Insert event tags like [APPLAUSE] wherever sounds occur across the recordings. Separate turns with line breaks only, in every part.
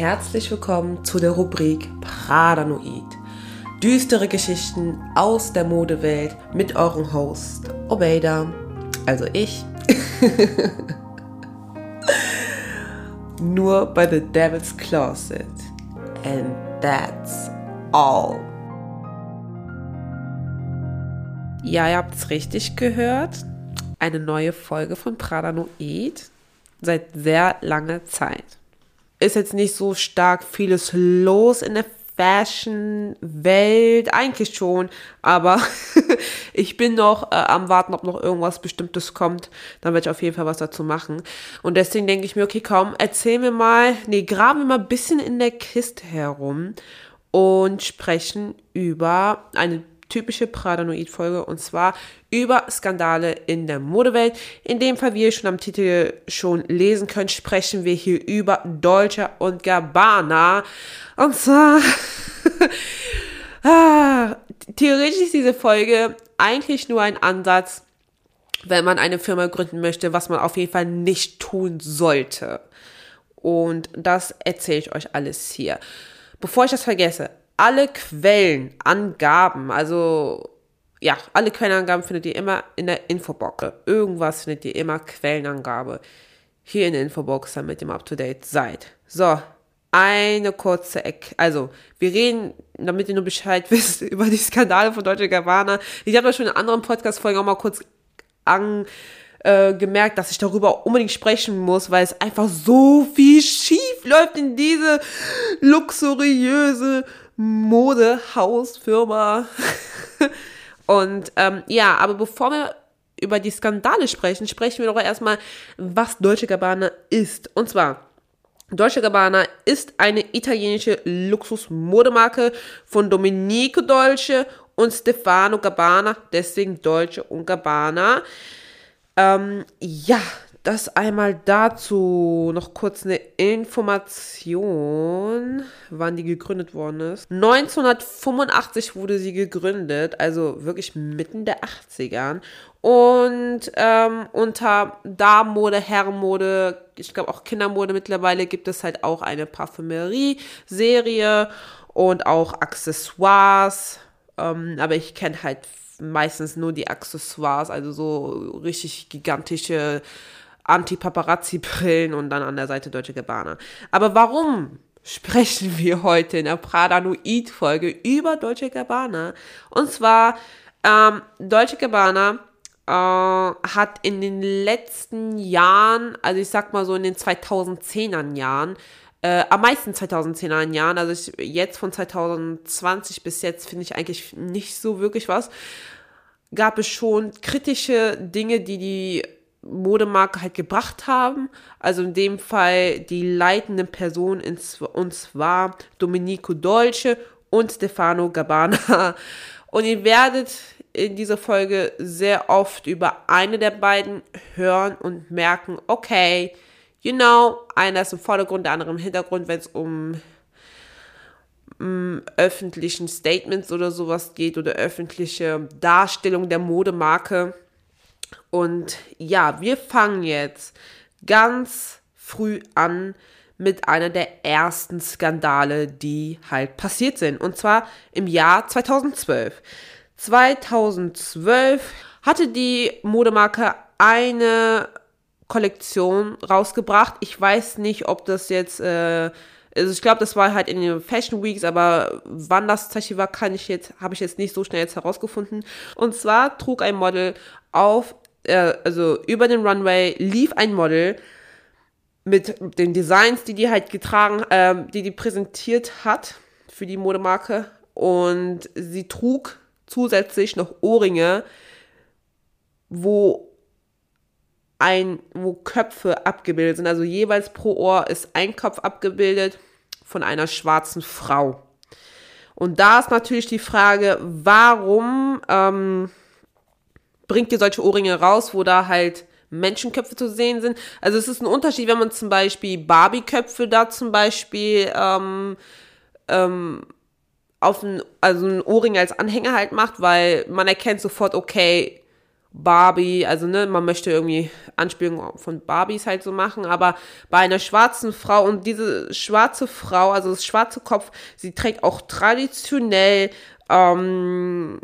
herzlich willkommen zu der Rubrik Pradanoid. Düstere Geschichten aus der Modewelt mit eurem Host Obeida, also ich. [LAUGHS] Nur bei The Devil's Closet. And that's all. Ja, ihr habt es richtig gehört. Eine neue Folge von Pradanoid seit sehr langer Zeit. Ist jetzt nicht so stark vieles los in der Fashion-Welt, eigentlich schon, aber [LAUGHS] ich bin noch äh, am Warten, ob noch irgendwas Bestimmtes kommt. Dann werde ich auf jeden Fall was dazu machen. Und deswegen denke ich mir, okay, komm, erzähl mir mal, nee, graben wir mal ein bisschen in der Kiste herum und sprechen über eine typische Pradanoid-Folge und zwar über Skandale in der Modewelt. In dem Fall, wie ihr schon am Titel schon lesen könnt, sprechen wir hier über Dolce und Gabbana. Und zwar, [LAUGHS] ah, theoretisch ist diese Folge eigentlich nur ein Ansatz, wenn man eine Firma gründen möchte, was man auf jeden Fall nicht tun sollte. Und das erzähle ich euch alles hier. Bevor ich das vergesse, alle Quellenangaben, also ja, alle Quellenangaben findet ihr immer in der Infobox. Irgendwas findet ihr immer Quellenangabe hier in der Infobox, damit ihr up to date seid. So, eine kurze Eck. Also, wir reden, damit ihr nur Bescheid [LAUGHS] wisst, über die Skandale von Deutsche Gabbana. Ich habe ja schon in anderen Podcast-Folgen auch mal kurz an, äh, gemerkt, dass ich darüber unbedingt sprechen muss, weil es einfach so viel schief läuft in diese luxuriöse Modehausfirma. [LAUGHS] Und ähm, ja, aber bevor wir über die Skandale sprechen, sprechen wir doch erstmal, was Dolce Gabbana ist. Und zwar, Dolce Gabbana ist eine italienische Luxusmodemarke von Domenico Dolce und Stefano Gabbana, deswegen Dolce und Gabbana. Ähm, ja, das einmal dazu. Noch kurz eine Information, wann die gegründet worden ist. 1985 wurde sie gegründet, also wirklich mitten der 80ern. Und ähm, unter Damenmode, Herrenmode, ich glaube auch Kindermode mittlerweile gibt es halt auch eine Parfümerie-Serie und auch Accessoires. Ähm, aber ich kenne halt meistens nur die Accessoires, also so richtig gigantische Anti-Paparazzi-Brillen und dann an der Seite Deutsche Gabbana. Aber warum sprechen [LAUGHS] wir heute in der Pradanoid-Folge über Deutsche Gabbana? Und zwar, ähm, Deutsche Gabbana äh, hat in den letzten Jahren, also ich sag mal so in den 2010er Jahren, äh, am meisten 2010er Jahren, also ich, jetzt von 2020 bis jetzt finde ich eigentlich nicht so wirklich was, gab es schon kritische Dinge, die die Modemarke halt gebracht haben. Also in dem Fall die leitenden Personen, und zwar Domenico Dolce und Stefano Gabbana. [LAUGHS] Und ihr werdet in dieser Folge sehr oft über eine der beiden hören und merken, okay, you know, einer ist im Vordergrund, der andere im Hintergrund, wenn es um öffentlichen Statements oder sowas geht oder öffentliche Darstellung der Modemarke. Und ja, wir fangen jetzt ganz früh an mit einer der ersten Skandale, die halt passiert sind. Und zwar im Jahr 2012. 2012 hatte die Modemarke eine Kollektion rausgebracht. Ich weiß nicht, ob das jetzt, äh, also ich glaube, das war halt in den Fashion Weeks, aber wann das tatsächlich war, kann ich jetzt, habe ich jetzt nicht so schnell jetzt herausgefunden. Und zwar trug ein Model auf äh, also über den Runway lief ein Model mit den Designs, die die halt getragen, äh, die die präsentiert hat für die Modemarke und sie trug zusätzlich noch Ohrringe, wo ein, wo Köpfe abgebildet sind. Also jeweils pro Ohr ist ein Kopf abgebildet von einer schwarzen Frau. Und da ist natürlich die Frage, warum ähm, bringt ihr solche Ohrringe raus, wo da halt Menschenköpfe zu sehen sind. Also es ist ein Unterschied, wenn man zum Beispiel Barbie-Köpfe da zum Beispiel ähm, ähm, auf ein, also ein Ohrring als Anhänger halt macht, weil man erkennt sofort, okay, Barbie, also ne, man möchte irgendwie Anspielungen von Barbies halt so machen, aber bei einer schwarzen Frau und diese schwarze Frau, also das schwarze Kopf, sie trägt auch traditionell ähm,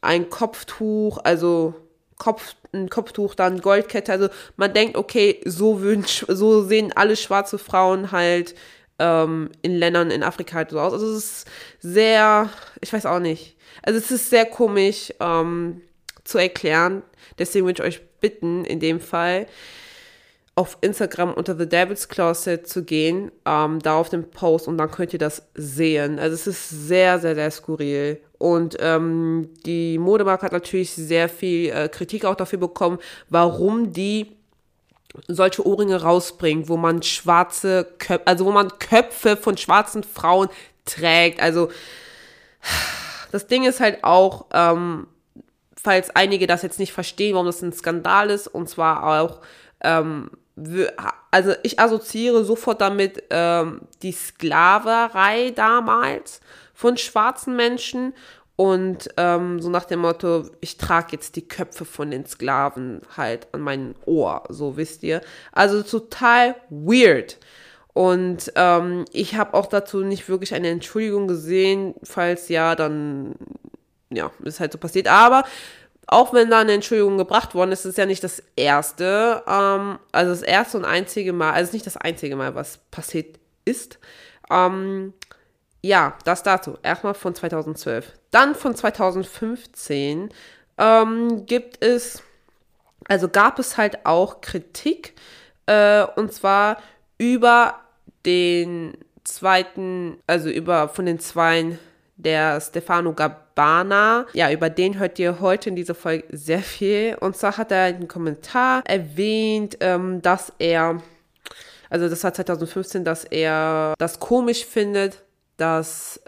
ein Kopftuch, also Kopf, ein Kopftuch, dann Goldkette, also man denkt, okay, so würden, so sehen alle schwarze Frauen halt ähm, in Ländern in Afrika halt so aus. Also es ist sehr, ich weiß auch nicht. Also es ist sehr komisch. Ähm, zu erklären. Deswegen würde ich euch bitten, in dem Fall auf Instagram unter The Devil's Closet zu gehen, ähm, da auf den Post und dann könnt ihr das sehen. Also es ist sehr, sehr, sehr skurril. Und ähm, die Modemarke hat natürlich sehr viel äh, Kritik auch dafür bekommen, warum die solche Ohrringe rausbringt, wo man schwarze Köpfe, also wo man Köpfe von schwarzen Frauen trägt. Also das Ding ist halt auch, ähm, falls einige das jetzt nicht verstehen, warum das ein Skandal ist, und zwar auch, ähm, also ich assoziiere sofort damit ähm, die Sklaverei damals von schwarzen Menschen und ähm, so nach dem Motto, ich trage jetzt die Köpfe von den Sklaven halt an mein Ohr, so wisst ihr. Also total weird. Und ähm, ich habe auch dazu nicht wirklich eine Entschuldigung gesehen. Falls ja, dann ja, ist halt so passiert. Aber auch wenn da eine Entschuldigung gebracht worden ist, ist es ja nicht das erste, ähm, also das erste und einzige Mal, also nicht das einzige Mal, was passiert ist. Ähm, ja, das dazu. Erstmal von 2012. Dann von 2015 ähm, gibt es, also gab es halt auch Kritik, äh, und zwar über den zweiten, also über von den zwei der Stefano Gabbana. Ja, über den hört ihr heute in dieser Folge sehr viel. Und zwar hat er einen Kommentar erwähnt, ähm, dass er, also das war 2015, dass er das komisch findet, dass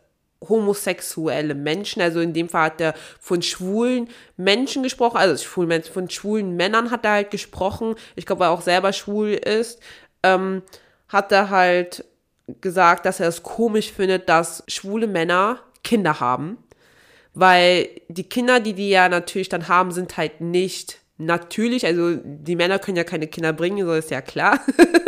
homosexuelle Menschen, also in dem Fall hat er von schwulen Menschen gesprochen, also von schwulen Männern hat er halt gesprochen, ich glaube, weil er auch selber schwul ist, ähm, hat er halt gesagt, dass er es komisch findet, dass schwule Männer Kinder haben. Weil die Kinder, die die ja natürlich dann haben, sind halt nicht natürlich. Also die Männer können ja keine Kinder bringen, so ist ja klar.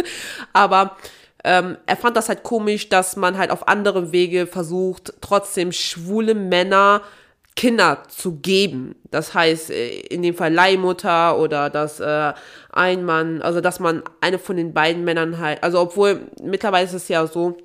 [LAUGHS] Aber ähm, er fand das halt komisch, dass man halt auf andere Wege versucht, trotzdem schwule Männer Kinder zu geben. Das heißt, äh, in dem Fall Leihmutter oder dass äh, ein Mann, also dass man eine von den beiden Männern halt, also obwohl mittlerweile ist es ja so,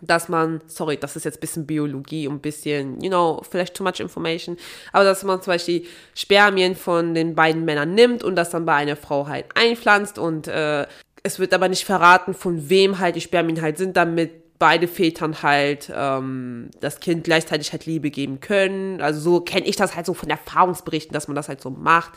dass man, sorry, das ist jetzt ein bisschen Biologie und ein bisschen, you know, vielleicht too much information, aber dass man zum Beispiel Spermien von den beiden Männern nimmt und das dann bei einer Frau halt einpflanzt und äh, es wird aber nicht verraten, von wem halt die Spermien halt sind, damit beide Vätern halt ähm, das Kind gleichzeitig halt Liebe geben können. Also so kenne ich das halt so von Erfahrungsberichten, dass man das halt so macht.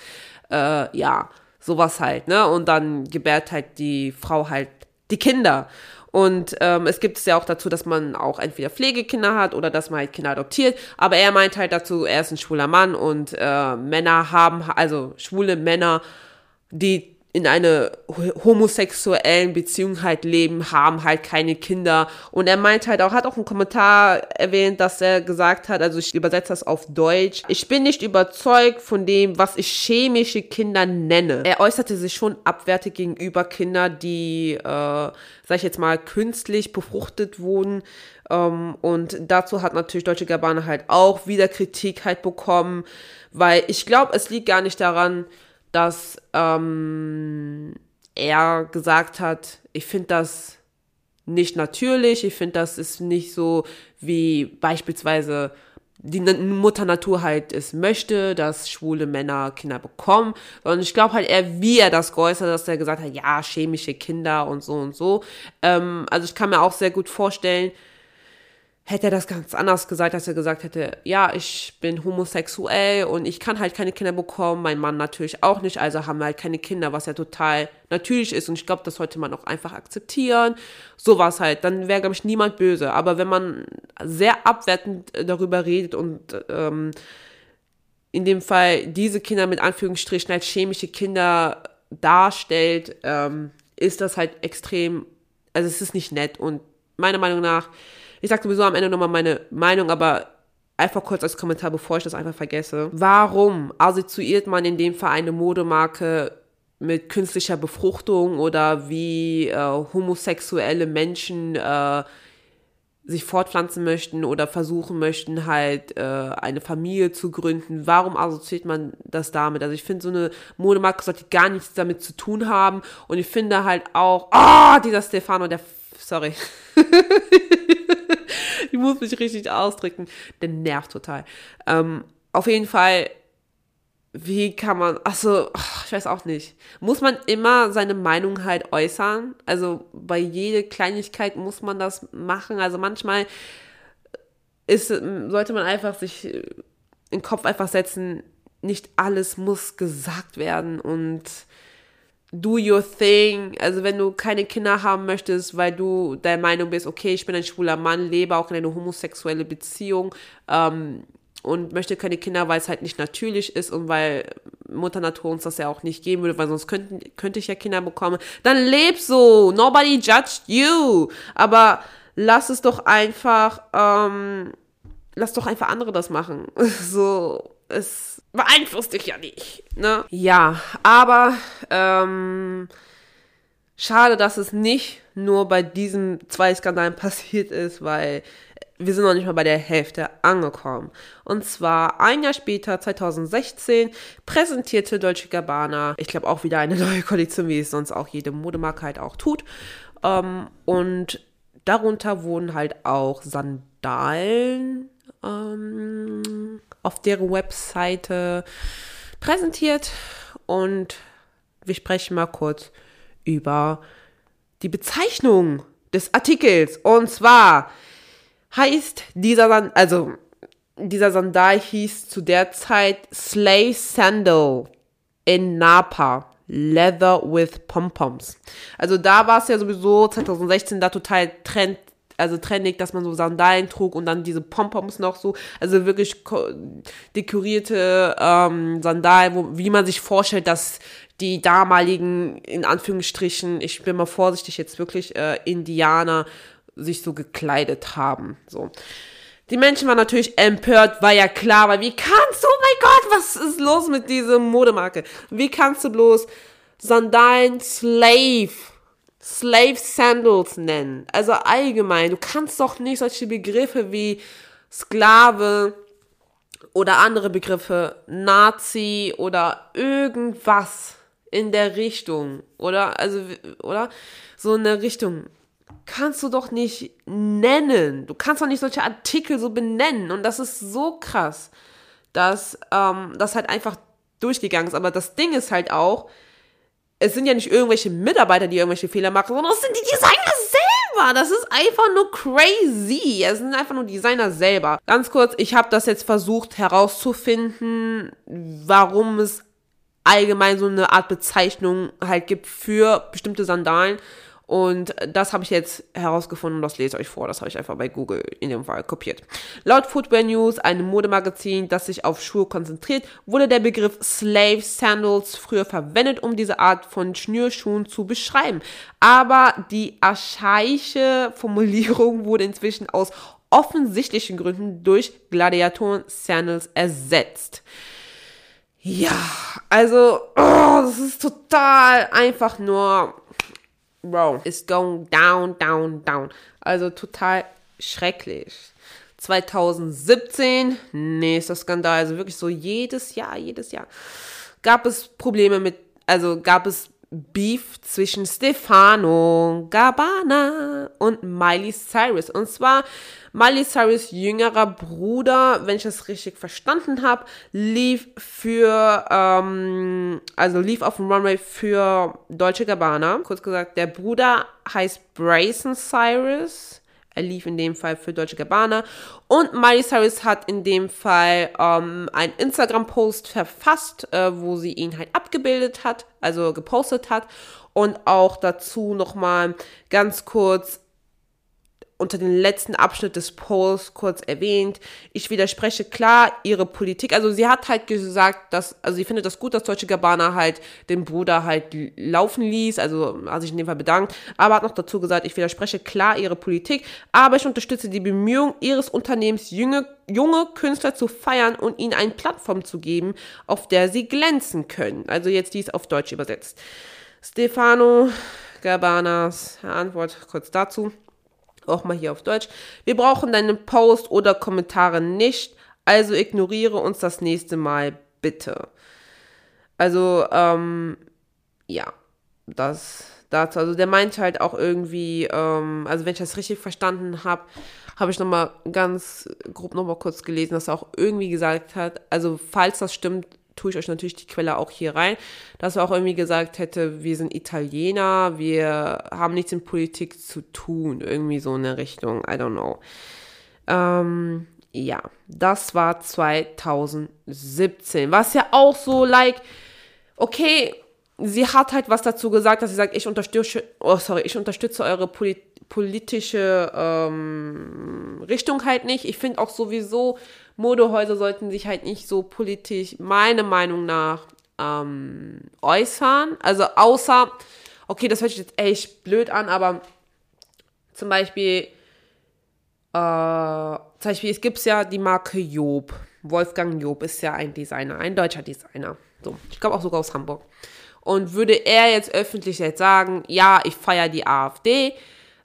Äh, ja, sowas halt, ne? Und dann gebärt halt die Frau halt die Kinder. Und ähm, es gibt es ja auch dazu, dass man auch entweder Pflegekinder hat oder dass man halt Kinder adoptiert. Aber er meint halt dazu, er ist ein schwuler Mann und äh, Männer haben, also schwule Männer, die in einer homosexuellen Beziehung halt leben, haben halt keine Kinder. Und er meint halt auch, hat auch einen Kommentar erwähnt, dass er gesagt hat, also ich übersetze das auf Deutsch, ich bin nicht überzeugt von dem, was ich chemische Kinder nenne. Er äußerte sich schon abwertig gegenüber Kinder, die, äh, sag ich jetzt mal, künstlich befruchtet wurden. Ähm, und dazu hat natürlich Deutsche Gabane halt auch wieder Kritik halt bekommen, weil ich glaube, es liegt gar nicht daran, dass ähm, er gesagt hat, ich finde das nicht natürlich, ich finde das ist nicht so wie beispielsweise die Mutter Natur halt es möchte, dass schwule Männer Kinder bekommen. Und ich glaube halt eher, wie er das geäußert hat, dass er gesagt hat, ja, chemische Kinder und so und so. Ähm, also ich kann mir auch sehr gut vorstellen, hätte er das ganz anders gesagt, dass er gesagt hätte, ja, ich bin homosexuell und ich kann halt keine Kinder bekommen, mein Mann natürlich auch nicht, also haben wir halt keine Kinder, was ja total natürlich ist und ich glaube, das sollte man auch einfach akzeptieren. Sowas halt, dann wäre, glaube ich, niemand böse. Aber wenn man sehr abwertend darüber redet und ähm, in dem Fall diese Kinder mit Anführungsstrichen als chemische Kinder darstellt, ähm, ist das halt extrem, also es ist nicht nett und meiner Meinung nach ich sage sowieso am Ende nochmal meine Meinung, aber einfach kurz als Kommentar, bevor ich das einfach vergesse. Warum assoziiert man in dem Fall eine Modemarke mit künstlicher Befruchtung oder wie äh, homosexuelle Menschen äh, sich fortpflanzen möchten oder versuchen möchten, halt äh, eine Familie zu gründen. Warum assoziiert man das damit? Also ich finde, so eine Modemarke sollte gar nichts damit zu tun haben. Und ich finde halt auch, ah, oh, dieser Stefano, der, sorry. [LAUGHS] ich muss mich richtig ausdrücken. Der nervt total. Ähm, auf jeden Fall wie kann man, also, ich weiß auch nicht. Muss man immer seine Meinung halt äußern? Also bei jeder Kleinigkeit muss man das machen. Also manchmal ist, sollte man einfach sich in den Kopf einfach setzen, nicht alles muss gesagt werden und do your thing. Also wenn du keine Kinder haben möchtest, weil du der Meinung bist, okay, ich bin ein schwuler Mann, lebe auch in einer homosexuelle Beziehung, ähm, und möchte keine Kinder, weil es halt nicht natürlich ist und weil Mutter Natur uns das ja auch nicht geben würde, weil sonst könnten, könnte ich ja Kinder bekommen. Dann leb so, nobody judged you. Aber lass es doch einfach, ähm, lass doch einfach andere das machen. [LAUGHS] So, es beeinflusst dich ja nicht, ne? Ja, aber, ähm, schade, dass es nicht nur bei diesen zwei Skandalen passiert ist, weil wir sind noch nicht mal bei der Hälfte angekommen. Und zwar ein Jahr später, 2016, präsentierte Dolce Gabbana, ich glaube auch wieder eine [LAUGHS] neue Kollektion, wie es sonst auch jede Modemarke halt auch tut. Ähm, und darunter wurden halt auch Sandalen ähm, auf deren Webseite präsentiert. Und wir sprechen mal kurz über die Bezeichnung des Artikels. Und zwar heißt dieser, Sand also dieser Sandal hieß zu der Zeit Slave Sandal in Napa. Leather with Pom-Poms. Also da war es ja sowieso 2016 da total trend, also trendig, dass man so Sandalen trug und dann diese Pompoms noch so, also wirklich dekorierte ähm, Sandalen, wo, wie man sich vorstellt, dass die damaligen, in Anführungsstrichen, ich bin mal vorsichtig jetzt wirklich, äh, Indianer sich so gekleidet haben. So. Die Menschen waren natürlich empört, war ja klar, weil wie kannst du, oh mein Gott, was ist los mit dieser Modemarke? Wie kannst du bloß Sandalen Slave, Slave Sandals nennen? Also allgemein, du kannst doch nicht solche Begriffe wie Sklave oder andere Begriffe, Nazi oder irgendwas in der Richtung, oder? Also, oder? So in der Richtung kannst du doch nicht nennen. Du kannst doch nicht solche Artikel so benennen. Und das ist so krass, dass ähm, das halt einfach durchgegangen ist. Aber das Ding ist halt auch, es sind ja nicht irgendwelche Mitarbeiter, die irgendwelche Fehler machen, sondern es sind die Designer selber. Das ist einfach nur crazy. Es sind einfach nur Designer selber. Ganz kurz, ich habe das jetzt versucht herauszufinden, warum es allgemein so eine Art Bezeichnung halt gibt für bestimmte Sandalen. Und das habe ich jetzt herausgefunden und das lese ich euch vor. Das habe ich einfach bei Google in dem Fall kopiert. Laut Footwear News, einem Modemagazin, das sich auf Schuhe konzentriert, wurde der Begriff Slave Sandals früher verwendet, um diese Art von Schnürschuhen zu beschreiben. Aber die archaische Formulierung wurde inzwischen aus offensichtlichen Gründen durch Gladiatoren Sandals ersetzt. Ja, also, oh, das ist total einfach nur Bro, it's going down, down, down. Also total schrecklich. 2017, nächster Skandal, also wirklich so jedes Jahr, jedes Jahr, gab es Probleme mit, also gab es Beef zwischen Stefano Gabbana und Miley Cyrus. Und zwar Miley Cyrus jüngerer Bruder, wenn ich das richtig verstanden habe, lief für, ähm, also lief auf dem Runway für Deutsche Gabbana. Kurz gesagt, der Bruder heißt Bryson Cyrus. Er lief in dem Fall für Deutsche Gabbana. Und Miley Cyrus hat in dem Fall ähm, einen Instagram-Post verfasst, äh, wo sie ihn halt abgebildet hat, also gepostet hat. Und auch dazu nochmal ganz kurz unter den letzten Abschnitt des Posts kurz erwähnt. Ich widerspreche klar ihre Politik. Also sie hat halt gesagt, dass, also sie findet das gut, dass Deutsche Gabbana halt den Bruder halt laufen ließ, also hat sich in dem Fall bedankt, aber hat noch dazu gesagt, ich widerspreche klar ihre Politik, aber ich unterstütze die Bemühungen ihres Unternehmens, junge, junge Künstler zu feiern und ihnen eine Plattform zu geben, auf der sie glänzen können. Also jetzt dies auf Deutsch übersetzt. Stefano Gabanas Antwort kurz dazu auch mal hier auf Deutsch. Wir brauchen deinen Post oder Kommentare nicht, also ignoriere uns das nächste Mal bitte. Also, ähm, ja, das dazu. Also der meint halt auch irgendwie, ähm, also wenn ich das richtig verstanden habe, habe ich nochmal ganz grob nochmal kurz gelesen, dass er auch irgendwie gesagt hat, also falls das stimmt, tue ich euch natürlich die Quelle auch hier rein, dass er auch irgendwie gesagt hätte, wir sind Italiener, wir haben nichts in Politik zu tun, irgendwie so in der Richtung, I don't know. Ähm, ja, das war 2017, was ja auch so, like, okay, sie hat halt was dazu gesagt, dass sie sagt, ich unterstütze, oh sorry, ich unterstütze eure Poli politische ähm, Richtung halt nicht. Ich finde auch sowieso, Modehäuser sollten sich halt nicht so politisch, meiner Meinung nach, ähm, äußern. Also außer, okay, das hört sich jetzt echt blöd an, aber zum Beispiel, äh, zum Beispiel, es gibt ja die Marke Job. Wolfgang Job ist ja ein Designer, ein deutscher Designer. So, ich glaube auch sogar aus Hamburg. Und würde er jetzt öffentlich jetzt sagen, ja, ich feiere die AfD,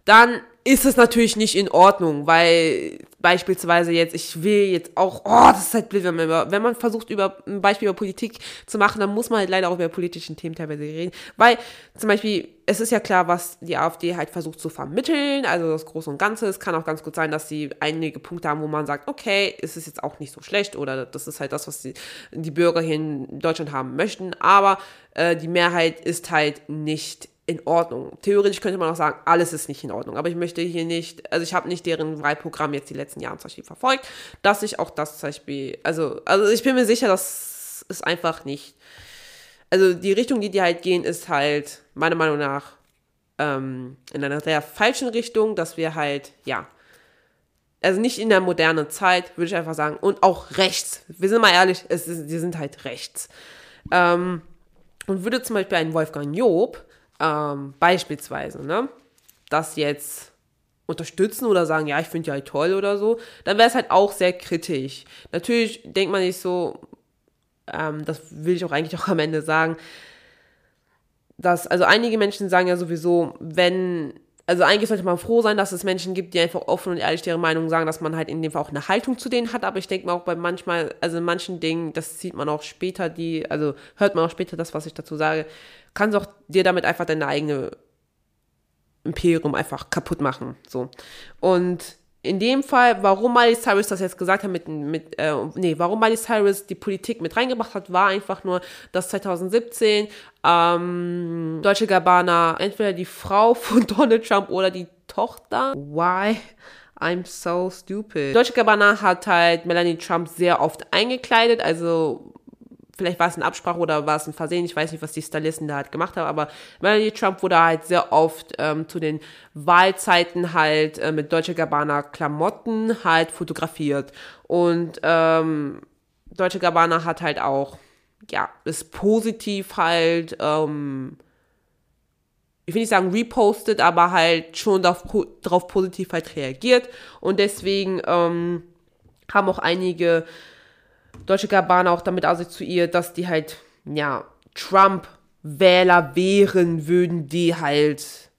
dann ist es natürlich nicht in Ordnung, weil beispielsweise jetzt, ich will jetzt auch, oh, das ist halt blöd, wenn man, über, wenn man versucht, über ein Beispiel über Politik zu machen, dann muss man halt leider auch über politischen Themen teilweise reden, weil zum Beispiel, es ist ja klar, was die AfD halt versucht zu vermitteln, also das Große und Ganze, es kann auch ganz gut sein, dass sie einige Punkte haben, wo man sagt, okay, es ist jetzt auch nicht so schlecht oder das ist halt das, was die, die Bürger hier in Deutschland haben möchten, aber äh, die Mehrheit ist halt nicht in Ordnung. Theoretisch könnte man auch sagen, alles ist nicht in Ordnung. Aber ich möchte hier nicht, also ich habe nicht deren Wahlprogramm jetzt die letzten Jahre zum Beispiel verfolgt, dass ich auch das zum Beispiel, also, also ich bin mir sicher, dass es einfach nicht, also die Richtung, die die halt gehen, ist halt meiner Meinung nach ähm, in einer sehr falschen Richtung, dass wir halt, ja, also nicht in der modernen Zeit, würde ich einfach sagen, und auch rechts. Wir sind mal ehrlich, es ist, die sind halt rechts. Ähm, und würde zum Beispiel ein Wolfgang Job, ähm, beispielsweise, ne, das jetzt unterstützen oder sagen, ja, ich finde ja halt toll oder so, dann wäre es halt auch sehr kritisch. Natürlich denkt man nicht so, ähm, das will ich auch eigentlich auch am Ende sagen, dass, also einige Menschen sagen ja sowieso, wenn, also eigentlich sollte man froh sein, dass es Menschen gibt, die einfach offen und ehrlich ihre Meinung sagen, dass man halt in dem Fall auch eine Haltung zu denen hat, aber ich denke mal auch bei manchmal, also in manchen Dingen, das sieht man auch später, die, also hört man auch später das, was ich dazu sage, kannst auch dir damit einfach deine eigene Imperium einfach kaputt machen. So. Und in dem Fall, warum Miley Cyrus das jetzt gesagt hat, mit, mit äh, nee, warum Miley Cyrus die Politik mit reingebracht hat, war einfach nur, dass 2017 ähm, Deutsche Gabbana entweder die Frau von [LAUGHS] Donald Trump oder die Tochter, why I'm so stupid. Deutsche Gabbana hat halt Melanie Trump sehr oft eingekleidet, also vielleicht war es eine Absprache oder war es ein Versehen, ich weiß nicht, was die Stylisten da halt gemacht haben, aber Melanie Trump wurde halt sehr oft ähm, zu den Wahlzeiten halt äh, mit Deutsche Gabbana Klamotten halt fotografiert. Und ähm, Deutsche Gabbana hat halt auch, ja, ist positiv halt, ähm, ich will nicht sagen repostet, aber halt schon darauf, darauf positiv halt reagiert. Und deswegen ähm, haben auch einige Deutsche Gabbana auch damit assoziiert, dass die halt, ja, Trump-Wähler wären, würden die halt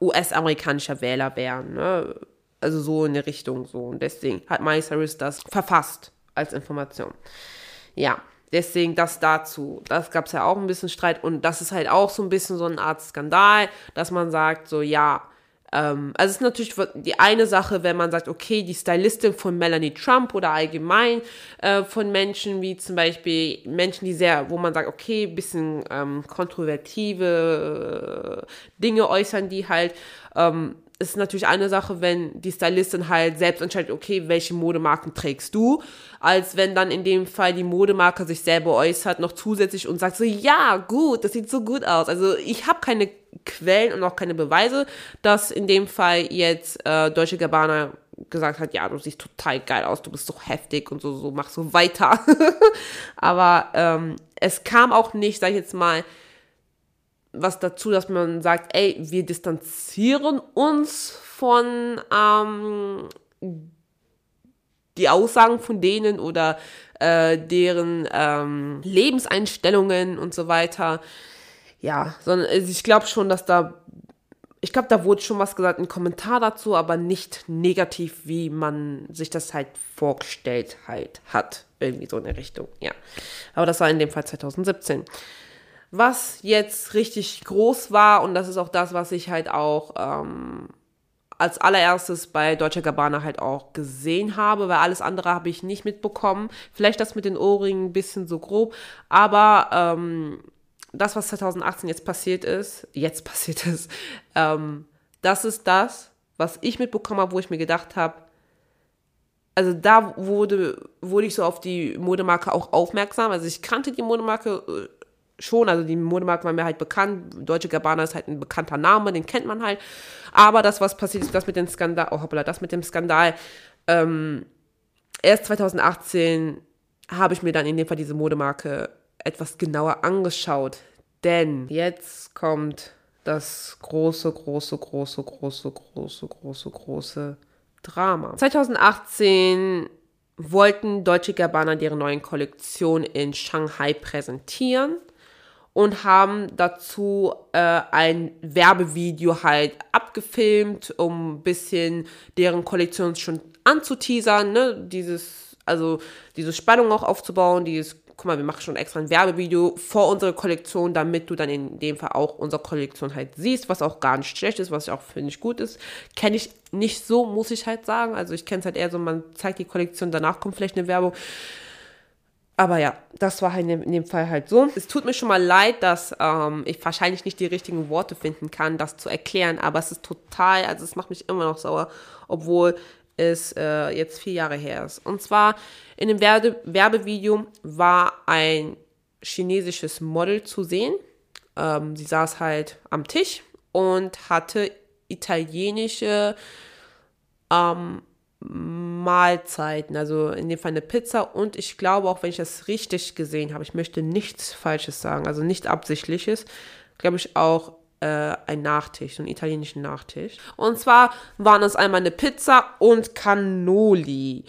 US-amerikanischer Wähler wären, ne? Also so in der Richtung so. Und deswegen hat Miley Cyrus das verfasst als Information. Ja, deswegen das dazu. Das gab es ja auch ein bisschen Streit und das ist halt auch so ein bisschen so eine Art Skandal, dass man sagt, so ja, ähm, also es ist natürlich die eine Sache, wenn man sagt, okay, die Stylistin von Melanie Trump oder allgemein äh, von Menschen wie zum Beispiel Menschen, die sehr, wo man sagt, okay, bisschen ähm, kontrovertive äh, Dinge äußern, die halt ähm, ist natürlich eine Sache, wenn die Stylistin halt selbst entscheidet, okay, welche Modemarken trägst du, als wenn dann in dem Fall die Modemarke sich selber äußert, noch zusätzlich und sagt so, ja, gut, das sieht so gut aus. Also ich habe keine Quellen und auch keine Beweise, dass in dem Fall jetzt äh, Deutsche Gabbana gesagt hat, ja, du siehst total geil aus, du bist so heftig und so, so mach so weiter. [LAUGHS] Aber ähm, es kam auch nicht, sag ich jetzt mal, was dazu, dass man sagt, ey, wir distanzieren uns von ähm, die Aussagen von denen oder äh, deren ähm, Lebenseinstellungen und so weiter. Ja, sondern also ich glaube schon, dass da, ich glaube, da wurde schon was gesagt, ein Kommentar dazu, aber nicht negativ, wie man sich das halt vorgestellt halt hat. Irgendwie so in der Richtung, ja. Aber das war in dem Fall 2017. Was jetzt richtig groß war, und das ist auch das, was ich halt auch ähm, als allererstes bei Deutscher Gabbana halt auch gesehen habe, weil alles andere habe ich nicht mitbekommen. Vielleicht das mit den Ohrringen ein bisschen so grob, aber ähm, das, was 2018 jetzt passiert ist, jetzt [LAUGHS] passiert ist, ähm, das ist das, was ich mitbekommen habe, wo ich mir gedacht habe, also da wurde, wurde ich so auf die Modemarke auch aufmerksam. Also ich kannte die Modemarke äh, schon, also die Modemarke war mir halt bekannt. Deutsche Gabbana ist halt ein bekannter Name, den kennt man halt. Aber das, was passiert ist, das mit dem Skandal, oh hoppla, das mit dem Skandal, ähm, erst 2018 habe ich mir dann in dem Fall diese Modemarke etwas genauer angeschaut. Denn jetzt kommt das große, große, große, große, große, große, große Drama. 2018 wollten Deutsche Gabbana deren neuen Kollektion in Shanghai präsentieren und haben dazu äh, ein Werbevideo halt abgefilmt, um ein bisschen deren Kollektion schon anzuteasern, ne? Dieses, also diese Spannung auch aufzubauen, dieses, guck mal, wir machen schon extra ein Werbevideo vor unserer Kollektion, damit du dann in dem Fall auch unsere Kollektion halt siehst, was auch gar nicht schlecht ist, was auch finde ich gut ist. Kenne ich nicht so, muss ich halt sagen. Also ich kenne es halt eher so, man zeigt die Kollektion, danach kommt vielleicht eine Werbung. Aber ja, das war halt in dem Fall halt so. Es tut mir schon mal leid, dass ähm, ich wahrscheinlich nicht die richtigen Worte finden kann, das zu erklären, aber es ist total, also es macht mich immer noch sauer, obwohl es äh, jetzt vier Jahre her ist. Und zwar in dem Werbe Werbevideo war ein chinesisches Model zu sehen. Ähm, sie saß halt am Tisch und hatte italienische ähm, Mahlzeiten, also in dem Fall eine Pizza und ich glaube auch, wenn ich das richtig gesehen habe, ich möchte nichts Falsches sagen, also nicht absichtliches, glaube ich auch äh, ein Nachtisch, so einen italienischen Nachtisch. Und zwar waren es einmal eine Pizza und Cannoli.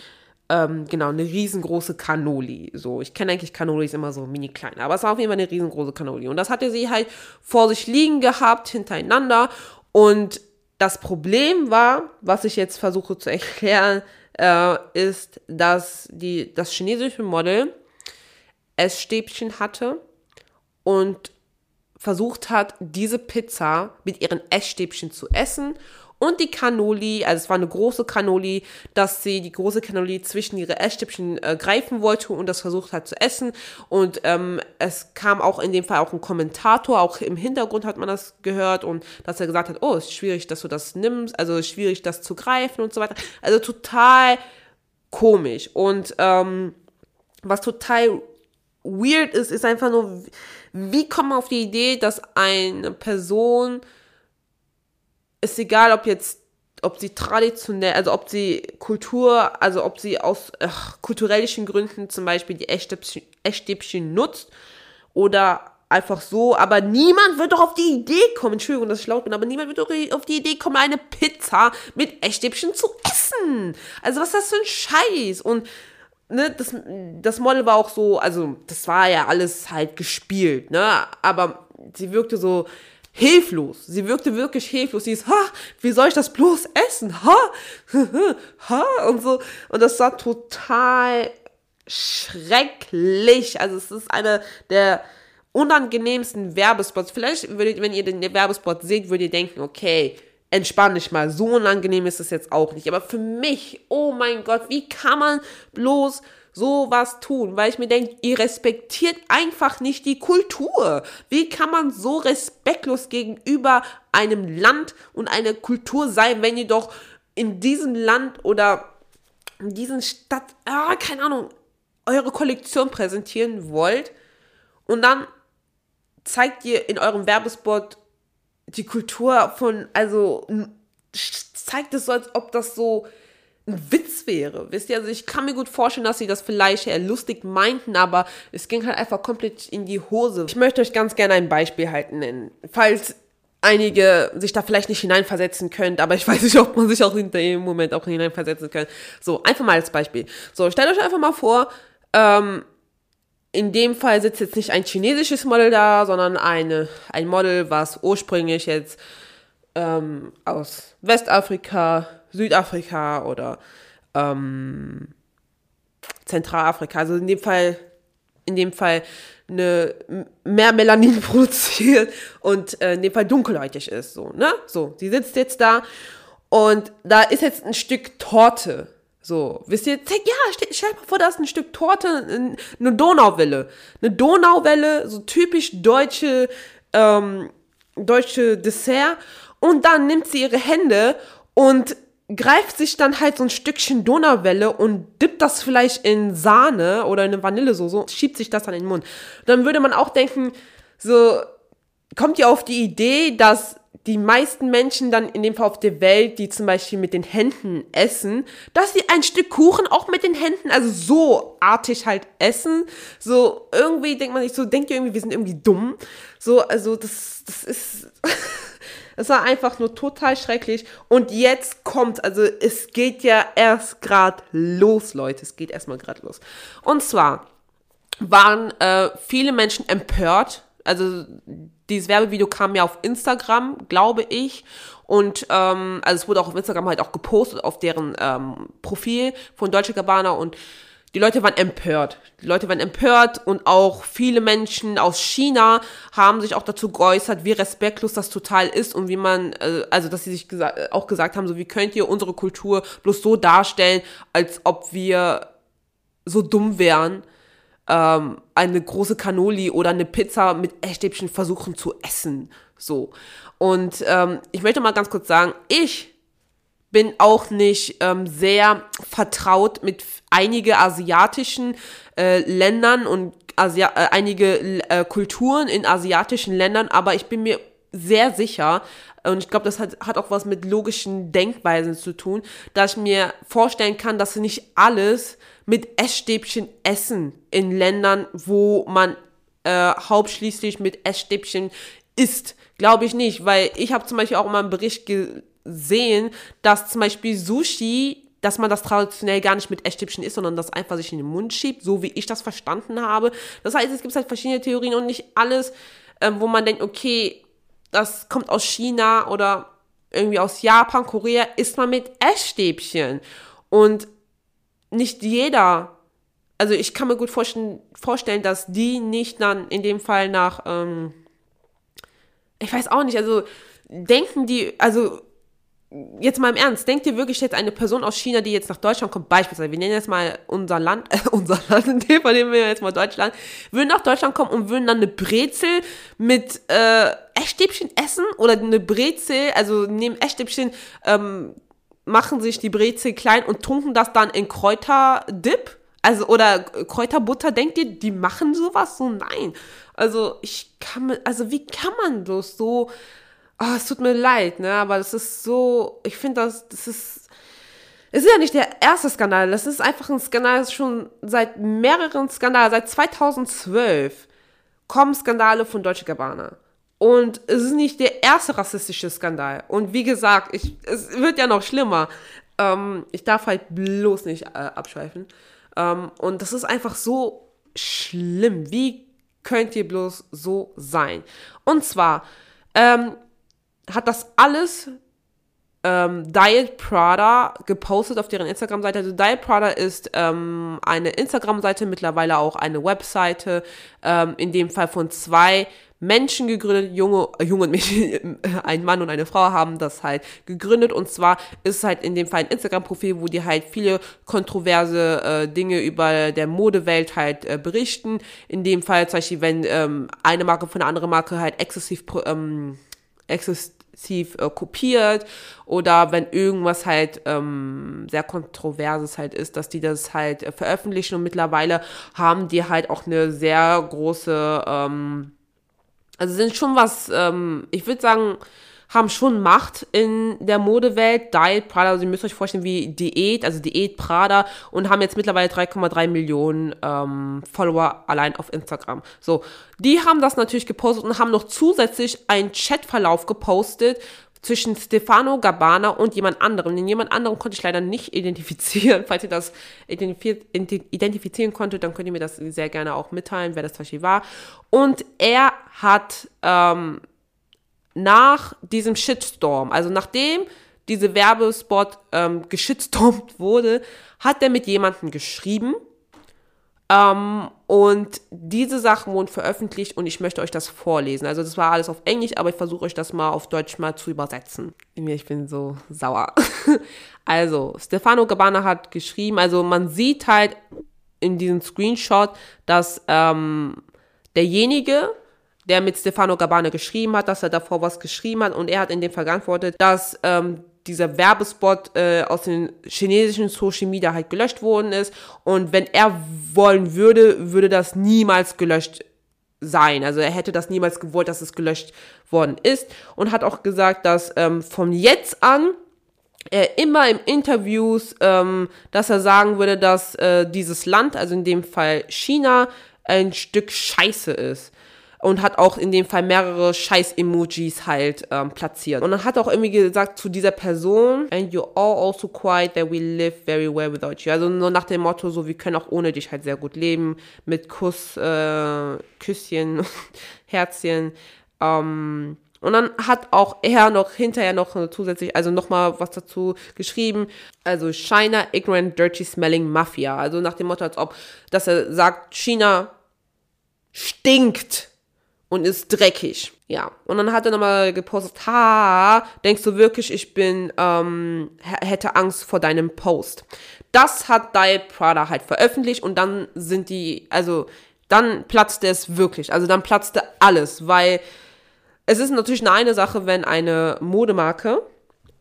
Ähm, genau, eine riesengroße Cannoli. So, ich kenne eigentlich Cannolis immer so mini klein, aber es war auf jeden Fall eine riesengroße Cannoli. Und das hatte sie halt vor sich liegen gehabt, hintereinander. Und das Problem war, was ich jetzt versuche zu erklären, äh, ist, dass die, das chinesische Model Essstäbchen hatte und versucht hat, diese Pizza mit ihren Essstäbchen zu essen und die Cannoli, also es war eine große Cannoli, dass sie die große Cannoli zwischen ihre Essstäbchen äh, greifen wollte und das versucht hat zu essen. Und ähm, es kam auch in dem Fall auch ein Kommentator, auch im Hintergrund hat man das gehört und dass er gesagt hat, oh, ist schwierig, dass du das nimmst, also schwierig, das zu greifen und so weiter. Also total komisch. Und ähm, was total weird ist, ist einfach nur, wie kommt man auf die Idee, dass eine Person ist egal, ob jetzt, ob sie traditionell, also ob sie Kultur, also ob sie aus ach, kulturellen Gründen zum Beispiel die Essstäbchen nutzt oder einfach so, aber niemand wird doch auf die Idee kommen, Entschuldigung, dass ich laut bin, aber niemand wird doch auf die Idee kommen, eine Pizza mit Essstäbchen zu essen. Also was ist das für ein Scheiß? Und ne, das, das Model war auch so, also das war ja alles halt gespielt, ne, aber sie wirkte so, hilflos. Sie wirkte wirklich hilflos. Sie ist, ha, wie soll ich das bloß essen? Ha, [LAUGHS] ha, und so. Und das war total schrecklich. Also es ist einer der unangenehmsten Werbespots. Vielleicht, würdet, wenn ihr den Werbespot seht, würdet ihr denken, okay, entspann dich mal. So unangenehm ist es jetzt auch nicht. Aber für mich, oh mein Gott, wie kann man bloß sowas tun, weil ich mir denke, ihr respektiert einfach nicht die Kultur. Wie kann man so respektlos gegenüber einem Land und einer Kultur sein, wenn ihr doch in diesem Land oder in diesen Stadt, ah, keine Ahnung, eure Kollektion präsentieren wollt und dann zeigt ihr in eurem Werbespot die Kultur von, also zeigt es so, als ob das so ein Witz wäre. Wisst ihr, also ich kann mir gut vorstellen, dass sie das vielleicht eher lustig meinten, aber es ging halt einfach komplett in die Hose. Ich möchte euch ganz gerne ein Beispiel halt nennen. Falls einige sich da vielleicht nicht hineinversetzen könnt, aber ich [LAUGHS] weiß nicht, ob man sich auch in dem Moment auch hineinversetzen kann. So, einfach mal als Beispiel. So, stellt euch einfach mal vor, ähm, in dem Fall sitzt jetzt nicht ein chinesisches Model da, sondern eine, ein Model, was ursprünglich jetzt ähm, aus Westafrika, Südafrika oder ähm, Zentralafrika, also in dem Fall, in dem Fall eine, mehr Melanin [LAUGHS] produziert und äh, in dem Fall dunkelhäutig ist, so, ne? So, sie sitzt jetzt da und da ist jetzt ein Stück Torte so, wisst ihr, ja, stell, stell mal vor, da ist ein Stück Torte, eine Donauwelle. Eine Donauwelle, so typisch deutsche, ähm, deutsche Dessert. Und dann nimmt sie ihre Hände und greift sich dann halt so ein Stückchen Donauwelle und dippt das vielleicht in Sahne oder in eine Vanillesoße, schiebt sich das dann in den Mund. Dann würde man auch denken, so, kommt ihr auf die Idee, dass die meisten Menschen dann in dem Fall auf der Welt, die zum Beispiel mit den Händen essen, dass sie ein Stück Kuchen auch mit den Händen, also so artig halt essen. So irgendwie denkt man sich so, denkt ihr irgendwie, wir sind irgendwie dumm. So, also das, das ist, [LAUGHS] es war einfach nur total schrecklich. Und jetzt kommt, also es geht ja erst gerade los, Leute. Es geht erstmal gerade los. Und zwar waren äh, viele Menschen empört also dieses Werbevideo kam ja auf Instagram, glaube ich. Und ähm, also es wurde auch auf Instagram halt auch gepostet auf deren ähm, Profil von Deutsche Gabbana und die Leute waren empört. Die Leute waren empört und auch viele Menschen aus China haben sich auch dazu geäußert, wie respektlos das total ist und wie man, äh, also dass sie sich gesa auch gesagt haben, so wie könnt ihr unsere Kultur bloß so darstellen, als ob wir so dumm wären ähm, eine große Cannoli oder eine Pizza mit Essstäbchen versuchen zu essen. So. Und ähm, ich möchte mal ganz kurz sagen, ich bin auch nicht ähm, sehr vertraut mit einige asiatischen äh, Ländern und Asia äh, einige äh, Kulturen in asiatischen Ländern, aber ich bin mir sehr sicher, und ich glaube, das hat, hat auch was mit logischen Denkweisen zu tun, dass ich mir vorstellen kann, dass nicht alles mit Essstäbchen essen in Ländern, wo man äh, hauptschließlich mit Essstäbchen isst. Glaube ich nicht, weil ich habe zum Beispiel auch mal einen Bericht gesehen, dass zum Beispiel Sushi, dass man das traditionell gar nicht mit Essstäbchen isst, sondern das einfach sich in den Mund schiebt, so wie ich das verstanden habe. Das heißt, es gibt halt verschiedene Theorien und nicht alles, äh, wo man denkt, okay, das kommt aus China oder irgendwie aus Japan, Korea, isst man mit Essstäbchen. Und nicht jeder, also ich kann mir gut vorstellen, vorstellen dass die nicht dann in dem Fall nach, ähm, ich weiß auch nicht, also denken die, also jetzt mal im Ernst, denkt ihr wirklich jetzt eine Person aus China, die jetzt nach Deutschland kommt, beispielsweise, wir nennen jetzt mal unser Land, äh, [LAUGHS] unser Land, in dem Fall nehmen wir jetzt mal Deutschland, würden nach Deutschland kommen und würden dann eine Brezel mit äh, Essstäbchen essen oder eine Brezel, also nehmen Essstäbchen, ähm, machen sich die Brezel klein und tunken das dann in Kräuterdip. Also, oder Kräuterbutter, denkt ihr, die machen sowas? So, nein. Also, ich kann also, wie kann man das so, oh, es tut mir leid, ne, aber das ist so, ich finde das, das ist, es ist ja nicht der erste Skandal, das ist einfach ein Skandal, das ist schon seit mehreren Skandalen, seit 2012 kommen Skandale von Deutsche Gabbana. Und es ist nicht der erste rassistische Skandal. Und wie gesagt, ich, es wird ja noch schlimmer. Ähm, ich darf halt bloß nicht äh, abschweifen. Ähm, und das ist einfach so schlimm. Wie könnt ihr bloß so sein? Und zwar ähm, hat das alles ähm, Diet Prada gepostet auf deren Instagram-Seite. Also Diet Prada ist ähm, eine Instagram-Seite, mittlerweile auch eine Webseite, ähm, in dem Fall von zwei Menschen gegründet, junge, äh, junge Menschen, [LAUGHS] ein Mann und eine Frau haben das halt gegründet und zwar ist es halt in dem Fall ein Instagram-Profil, wo die halt viele kontroverse äh, Dinge über der Modewelt halt äh, berichten. In dem Fall zum Beispiel, wenn ähm, eine Marke von einer anderen Marke halt exzessiv, ähm, exzessiv äh, kopiert oder wenn irgendwas halt ähm, sehr kontroverses halt ist, dass die das halt äh, veröffentlichen. Und mittlerweile haben die halt auch eine sehr große ähm, also sind schon was, ähm, ich würde sagen, haben schon Macht in der Modewelt. Diet Prada, also ihr müsst euch vorstellen wie Diät, also Diät Prada und haben jetzt mittlerweile 3,3 Millionen ähm, Follower allein auf Instagram. So, die haben das natürlich gepostet und haben noch zusätzlich einen Chatverlauf gepostet zwischen Stefano Gabbana und jemand anderem. Den jemand anderen konnte ich leider nicht identifizieren. [LAUGHS] Falls ihr das identifizieren konntet, dann könnt ihr mir das sehr gerne auch mitteilen, wer das Beispiel war. Und er hat ähm, nach diesem Shitstorm, also nachdem diese Werbespot ähm, geschitstormt [LAUGHS] wurde, hat er mit jemandem geschrieben ähm, und diese Sachen wurden veröffentlicht und ich möchte euch das vorlesen. Also das war alles auf Englisch, aber ich versuche euch das mal auf Deutsch mal zu übersetzen. Ich bin so sauer. [LAUGHS] also, Stefano Gabbana hat geschrieben, also man sieht halt in diesem Screenshot, dass ähm, derjenige, der mit Stefano Gabbana geschrieben hat, dass er davor was geschrieben hat und er hat in dem Fall geantwortet, dass ähm, dieser Werbespot äh, aus den chinesischen Social Media halt gelöscht worden ist. Und wenn er wollen würde, würde das niemals gelöscht sein. Also er hätte das niemals gewollt, dass es gelöscht worden ist. Und hat auch gesagt, dass ähm, von jetzt an er immer im Interviews, ähm, dass er sagen würde, dass äh, dieses Land, also in dem Fall China, ein Stück Scheiße ist und hat auch in dem Fall mehrere Scheiß-Emojis halt ähm, platziert. Und dann hat auch irgendwie gesagt zu dieser Person, and you're all also quiet that we live very well without you. Also nur nach dem Motto, so, wir können auch ohne dich halt sehr gut leben, mit Kuss, äh, Küsschen, [LAUGHS] Herzchen, ähm, und dann hat auch er noch hinterher noch zusätzlich, also nochmal was dazu geschrieben. Also China Ignorant Dirty Smelling Mafia. Also nach dem Motto, als ob, dass er sagt, China stinkt und ist dreckig. Ja. Und dann hat er nochmal gepostet, ha, denkst du wirklich, ich bin, ähm, hätte Angst vor deinem Post. Das hat Diet Prada halt veröffentlicht und dann sind die, also dann platzte es wirklich. Also dann platzte alles, weil es ist natürlich eine Sache, wenn eine Modemarke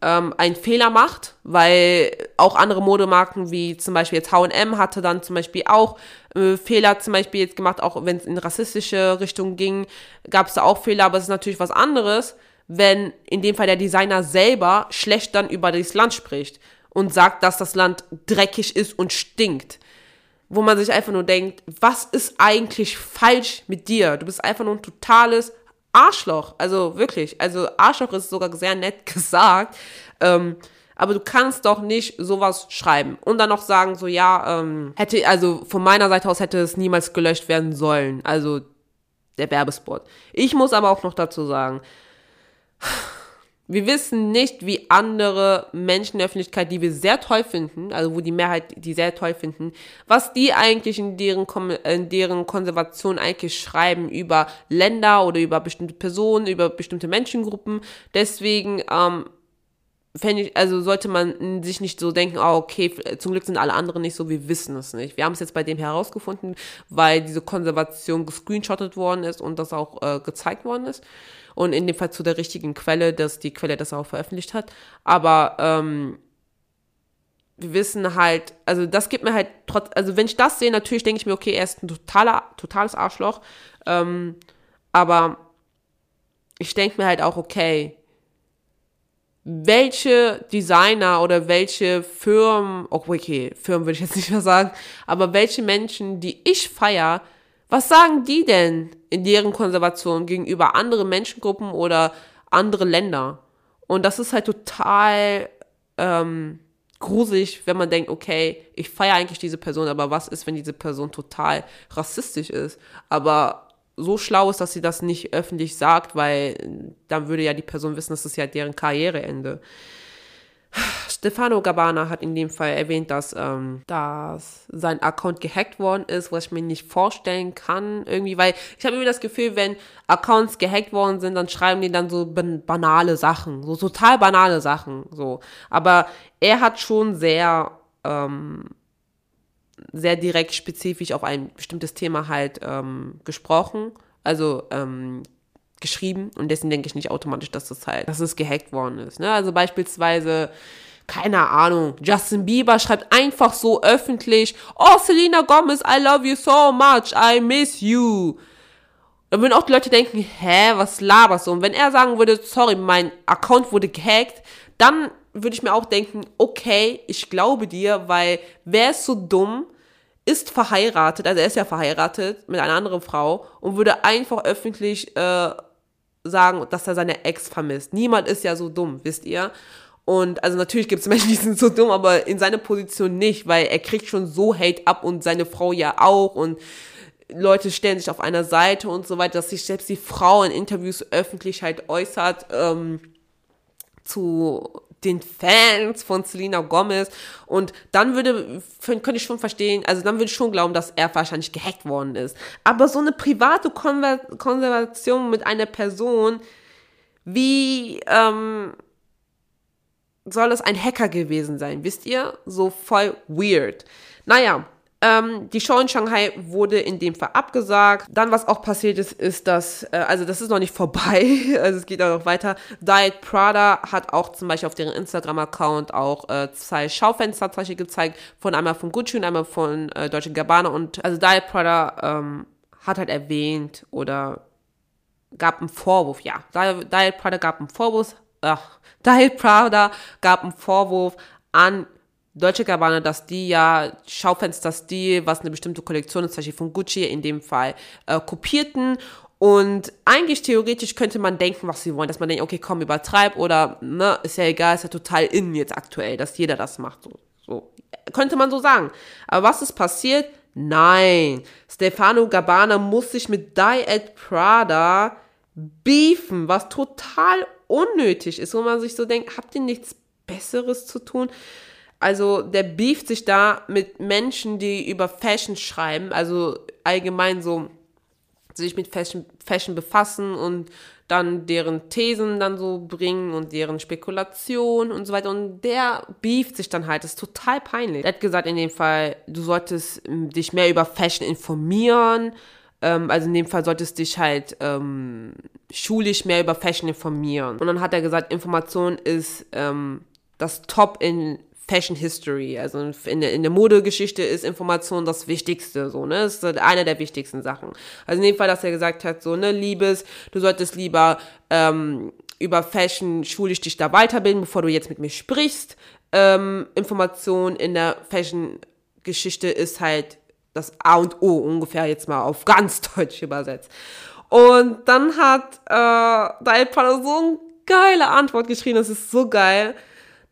ähm, einen Fehler macht, weil auch andere Modemarken wie zum Beispiel jetzt H&M hatte dann zum Beispiel auch äh, Fehler zum Beispiel jetzt gemacht, auch wenn es in rassistische Richtung ging, gab es da auch Fehler, aber es ist natürlich was anderes, wenn in dem Fall der Designer selber schlecht dann über das Land spricht und sagt, dass das Land dreckig ist und stinkt. Wo man sich einfach nur denkt, was ist eigentlich falsch mit dir? Du bist einfach nur ein totales Arschloch. Also wirklich. Also Arschloch ist sogar sehr nett [LAUGHS] gesagt. Ähm, aber du kannst doch nicht sowas schreiben und dann noch sagen, so ja, ähm, hätte, also von meiner Seite aus hätte es niemals gelöscht werden sollen. Also der Werbespot. Ich muss aber auch noch dazu sagen, wir wissen nicht, wie andere Menschen in der Öffentlichkeit, die wir sehr toll finden, also wo die Mehrheit die sehr toll finden, was die eigentlich in deren, in deren Konservation eigentlich schreiben über Länder oder über bestimmte Personen, über bestimmte Menschengruppen. Deswegen, ähm, fände ich, also sollte man sich nicht so denken, oh, okay, zum Glück sind alle anderen nicht so, wir wissen es nicht. Wir haben es jetzt bei dem herausgefunden, weil diese Konservation gescreenshottet worden ist und das auch äh, gezeigt worden ist und in dem Fall zu der richtigen Quelle, dass die Quelle das auch veröffentlicht hat. Aber ähm, wir wissen halt, also das gibt mir halt trotz, also wenn ich das sehe, natürlich denke ich mir, okay, er ist ein totaler, totales Arschloch. Ähm, aber ich denke mir halt auch, okay, welche Designer oder welche Firmen, okay, Firmen würde ich jetzt [LAUGHS] nicht mehr sagen, aber welche Menschen, die ich feier, was sagen die denn in deren Konservation gegenüber anderen Menschengruppen oder andere Länder? Und das ist halt total ähm, gruselig, wenn man denkt, okay, ich feiere eigentlich diese Person, aber was ist, wenn diese Person total rassistisch ist? Aber so schlau ist, dass sie das nicht öffentlich sagt, weil dann würde ja die Person wissen, dass das ja deren Karriereende. Stefano Gabbana hat in dem Fall erwähnt, dass, ähm, dass sein Account gehackt worden ist, was ich mir nicht vorstellen kann irgendwie, weil ich habe immer das Gefühl, wenn Accounts gehackt worden sind, dann schreiben die dann so banale Sachen, so total banale Sachen, so. Aber er hat schon sehr, ähm, sehr direkt spezifisch auf ein bestimmtes Thema halt ähm, gesprochen, also ähm, geschrieben und deswegen denke ich nicht automatisch, dass das halt, dass es gehackt worden ist. Ne? Also beispielsweise keine Ahnung, Justin Bieber schreibt einfach so öffentlich, oh, Selena Gomez, I love you so much, I miss you. Dann würden auch die Leute denken, hä, was laberst du? Und wenn er sagen würde, sorry, mein Account wurde gehackt, dann würde ich mir auch denken, okay, ich glaube dir, weil wer ist so dumm, ist verheiratet, also er ist ja verheiratet mit einer anderen Frau und würde einfach öffentlich äh, sagen, dass er seine Ex vermisst. Niemand ist ja so dumm, wisst ihr? Und also natürlich gibt es [LAUGHS] Menschen, die sind so dumm, aber in seiner Position nicht, weil er kriegt schon so Hate ab und seine Frau ja auch und Leute stellen sich auf einer Seite und so weiter, dass sich selbst die Frau in Interviews öffentlich halt äußert ähm, zu den Fans von Selena Gomez und dann würde, könnte ich schon verstehen, also dann würde ich schon glauben, dass er wahrscheinlich gehackt worden ist. Aber so eine private Konver Konversation mit einer Person, wie, ähm, soll es ein Hacker gewesen sein, wisst ihr? So voll weird. Naja, ähm, die Show in Shanghai wurde in dem Fall abgesagt. Dann, was auch passiert ist, ist, dass, äh, also das ist noch nicht [LAUGHS] vorbei, also es geht auch noch weiter. Diet Prada hat auch zum Beispiel auf deren Instagram-Account auch äh, zwei Schaufensterzeichen gezeigt, von einmal von Gucci und einmal von äh, Deutsche Gabbana. Und also Diet Prada ähm, hat halt erwähnt oder gab einen Vorwurf, ja. Diet Prada gab einen Vorwurf, ach, Diet Prada gab einen Vorwurf an Deutsche Gabbana, dass die ja Schaufenster-Stil, was eine bestimmte Kollektion ist, zum Beispiel von Gucci in dem Fall, äh, kopierten. Und eigentlich theoretisch könnte man denken, was sie wollen, dass man denkt, okay, komm, übertreib oder, ne, ist ja egal, ist ja total innen jetzt aktuell, dass jeder das macht, so, so. Könnte man so sagen. Aber was ist passiert? Nein. Stefano Gabbana muss sich mit Diet Prada beefen, was total unnötig ist, wo man sich so denkt, habt ihr nichts Besseres zu tun? Also der beeft sich da mit Menschen, die über Fashion schreiben, also allgemein so sich mit Fashion, Fashion befassen und dann deren Thesen dann so bringen und deren Spekulation und so weiter. Und der beeft sich dann halt. Das ist total peinlich. Er hat gesagt in dem Fall, du solltest ähm, dich mehr über Fashion informieren. Ähm, also in dem Fall solltest du dich halt ähm, schulisch mehr über Fashion informieren. Und dann hat er gesagt, Information ist ähm, das Top in Fashion History. Also in der, in der Modegeschichte ist Information das Wichtigste, so, ne? Das ist eine der wichtigsten Sachen. Also in dem Fall, dass er gesagt hat, so, ne, Liebes, du solltest lieber ähm, über Fashion schulisch dich da weiterbilden, bevor du jetzt mit mir sprichst. Ähm, Information in der Fashion-Geschichte ist halt das A und O ungefähr jetzt mal auf ganz [LAUGHS] Deutsch übersetzt. Und dann hat äh, Prada so eine geile Antwort geschrieben, das ist so geil.